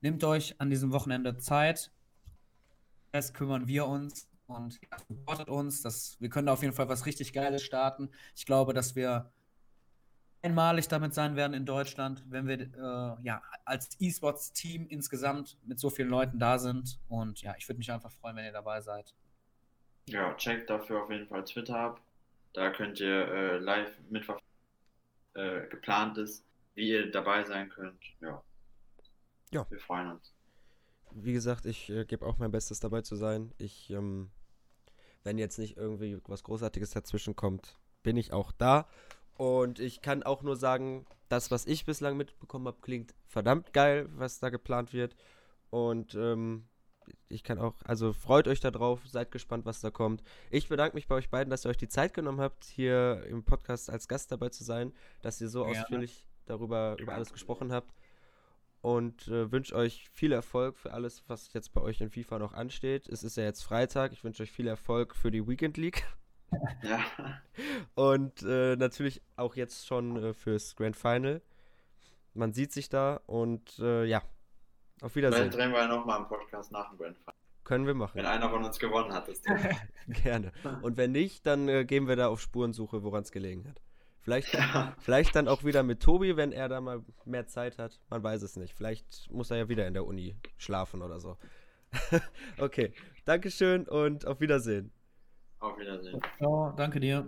Nehmt euch an diesem Wochenende Zeit. Erst kümmern wir uns und supportet uns. Das, wir können da auf jeden Fall was richtig Geiles starten. Ich glaube, dass wir einmalig damit sein werden in Deutschland, wenn wir äh, ja als E-Sports-Team insgesamt mit so vielen Leuten da sind. Und ja, ich würde mich einfach freuen, wenn ihr dabei seid. Ja, checkt dafür auf jeden Fall Twitter ab. Da könnt ihr äh, live mitverfolgen, äh, geplant ist, wie ihr dabei sein könnt. Ja. Ja. Wir freuen uns. Wie gesagt, ich äh, gebe auch mein Bestes dabei zu sein. Ich, ähm, wenn jetzt nicht irgendwie was Großartiges dazwischen kommt, bin ich auch da. Und ich kann auch nur sagen, das, was ich bislang mitbekommen habe, klingt verdammt geil, was da geplant wird. Und ähm, ich kann auch, also freut euch darauf, seid gespannt, was da kommt. Ich bedanke mich bei euch beiden, dass ihr euch die Zeit genommen habt, hier im Podcast als Gast dabei zu sein, dass ihr so ja. ausführlich darüber über alles gesprochen habt. Und äh, wünsche euch viel Erfolg für alles, was jetzt bei euch in FIFA noch ansteht. Es ist ja jetzt Freitag. Ich wünsche euch viel Erfolg für die Weekend League. Ja. *laughs* Und äh, natürlich auch jetzt schon äh, fürs Grand Final. Man sieht sich da und äh, ja, auf Wiedersehen. Vielleicht drehen wir ja nochmal einen Podcast nach dem Grand Final. Können wir machen. Wenn einer von uns gewonnen hat, das *laughs* Ding. *laughs* Gerne. Und wenn nicht, dann äh, gehen wir da auf Spurensuche, woran es gelegen hat. Vielleicht, Ja. vielleicht dann auch wieder mit Tobi, wenn er da mal mehr Zeit hat. Man weiß es nicht. Vielleicht muss er ja wieder in der Uni schlafen oder so. *laughs* okay, Dankeschön und auf Wiedersehen. Auf Wiedersehen. Ciao, danke dir.